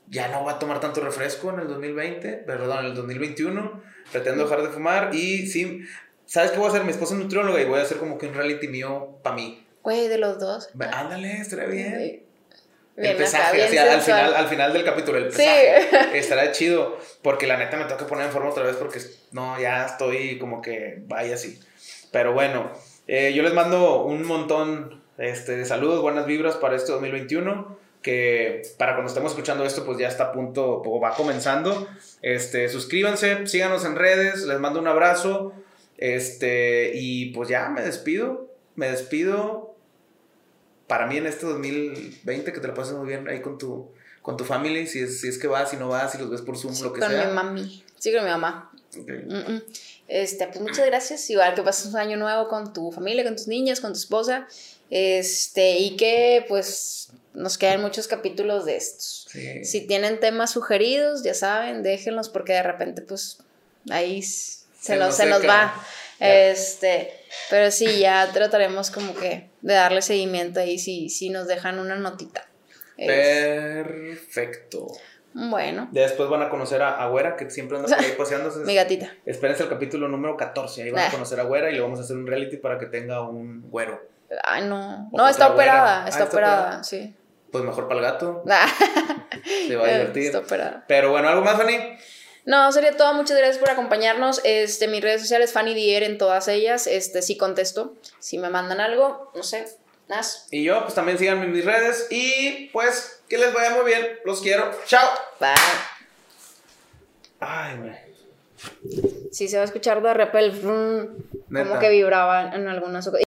ya no voy a tomar tanto refresco en el 2020, perdón, en el 2021. Pretendo dejar de fumar y sí, ¿sabes qué voy a hacer? Mi esposa es nutrióloga y voy a hacer como que un reality mío para mí. Güey, de los dos. Ándale, estaría bien. el pesaje, así, al, final, al final del capítulo, el pesaje. Sí. Estará chido, porque la neta me tengo que poner en forma otra vez porque no, ya estoy como que vaya así. Pero bueno, eh, yo les mando un montón este, saludos, buenas vibras para este 2021 que para cuando estemos escuchando esto, pues ya está a punto, o va comenzando. Este, suscríbanse, síganos en redes, les mando un abrazo. Este, y pues ya me despido, me despido. Para mí en este 2020, que te lo pases muy bien ahí con tu, con tu family, si es, si es que vas, si no vas, si los ves por Zoom, lo que sea. Con mi mami, sí, con mi mamá. Este, pues muchas gracias. Igual que pases un año nuevo con tu familia, con tus niñas, con tu esposa. Este, y que pues nos quedan muchos capítulos de estos. Si tienen temas sugeridos, ya saben, déjenlos porque de repente pues ahí se, nos, se nos va. Este, pero sí, ya trataremos como que de darle seguimiento ahí si, si nos dejan una notita. Perfecto. Bueno. Después van a conocer a Agüera, que siempre anda por ahí paseándose. Mi gatita. Espérense el capítulo número 14. Ahí van a conocer a Agüera y le vamos a hacer un reality para que tenga un güero. Ay, no. No, está operada, está, operada, sí. Pues mejor para el gato. Se va a divertir. Está operada. Pero bueno, ¿algo más, Fanny? No, sería todo. Muchas gracias por acompañarnos. Este, mis redes sociales, Fanny Dier en todas ellas. Este, sí contesto. Si me mandan algo, no sé. Nas. Y yo, pues también síganme en mis redes. Y pues, que les vaya muy bien. Los quiero. Chao. Bye. Ay, güey. Sí, se va a escuchar de repel. Como que vibraba en algunas ocasiones.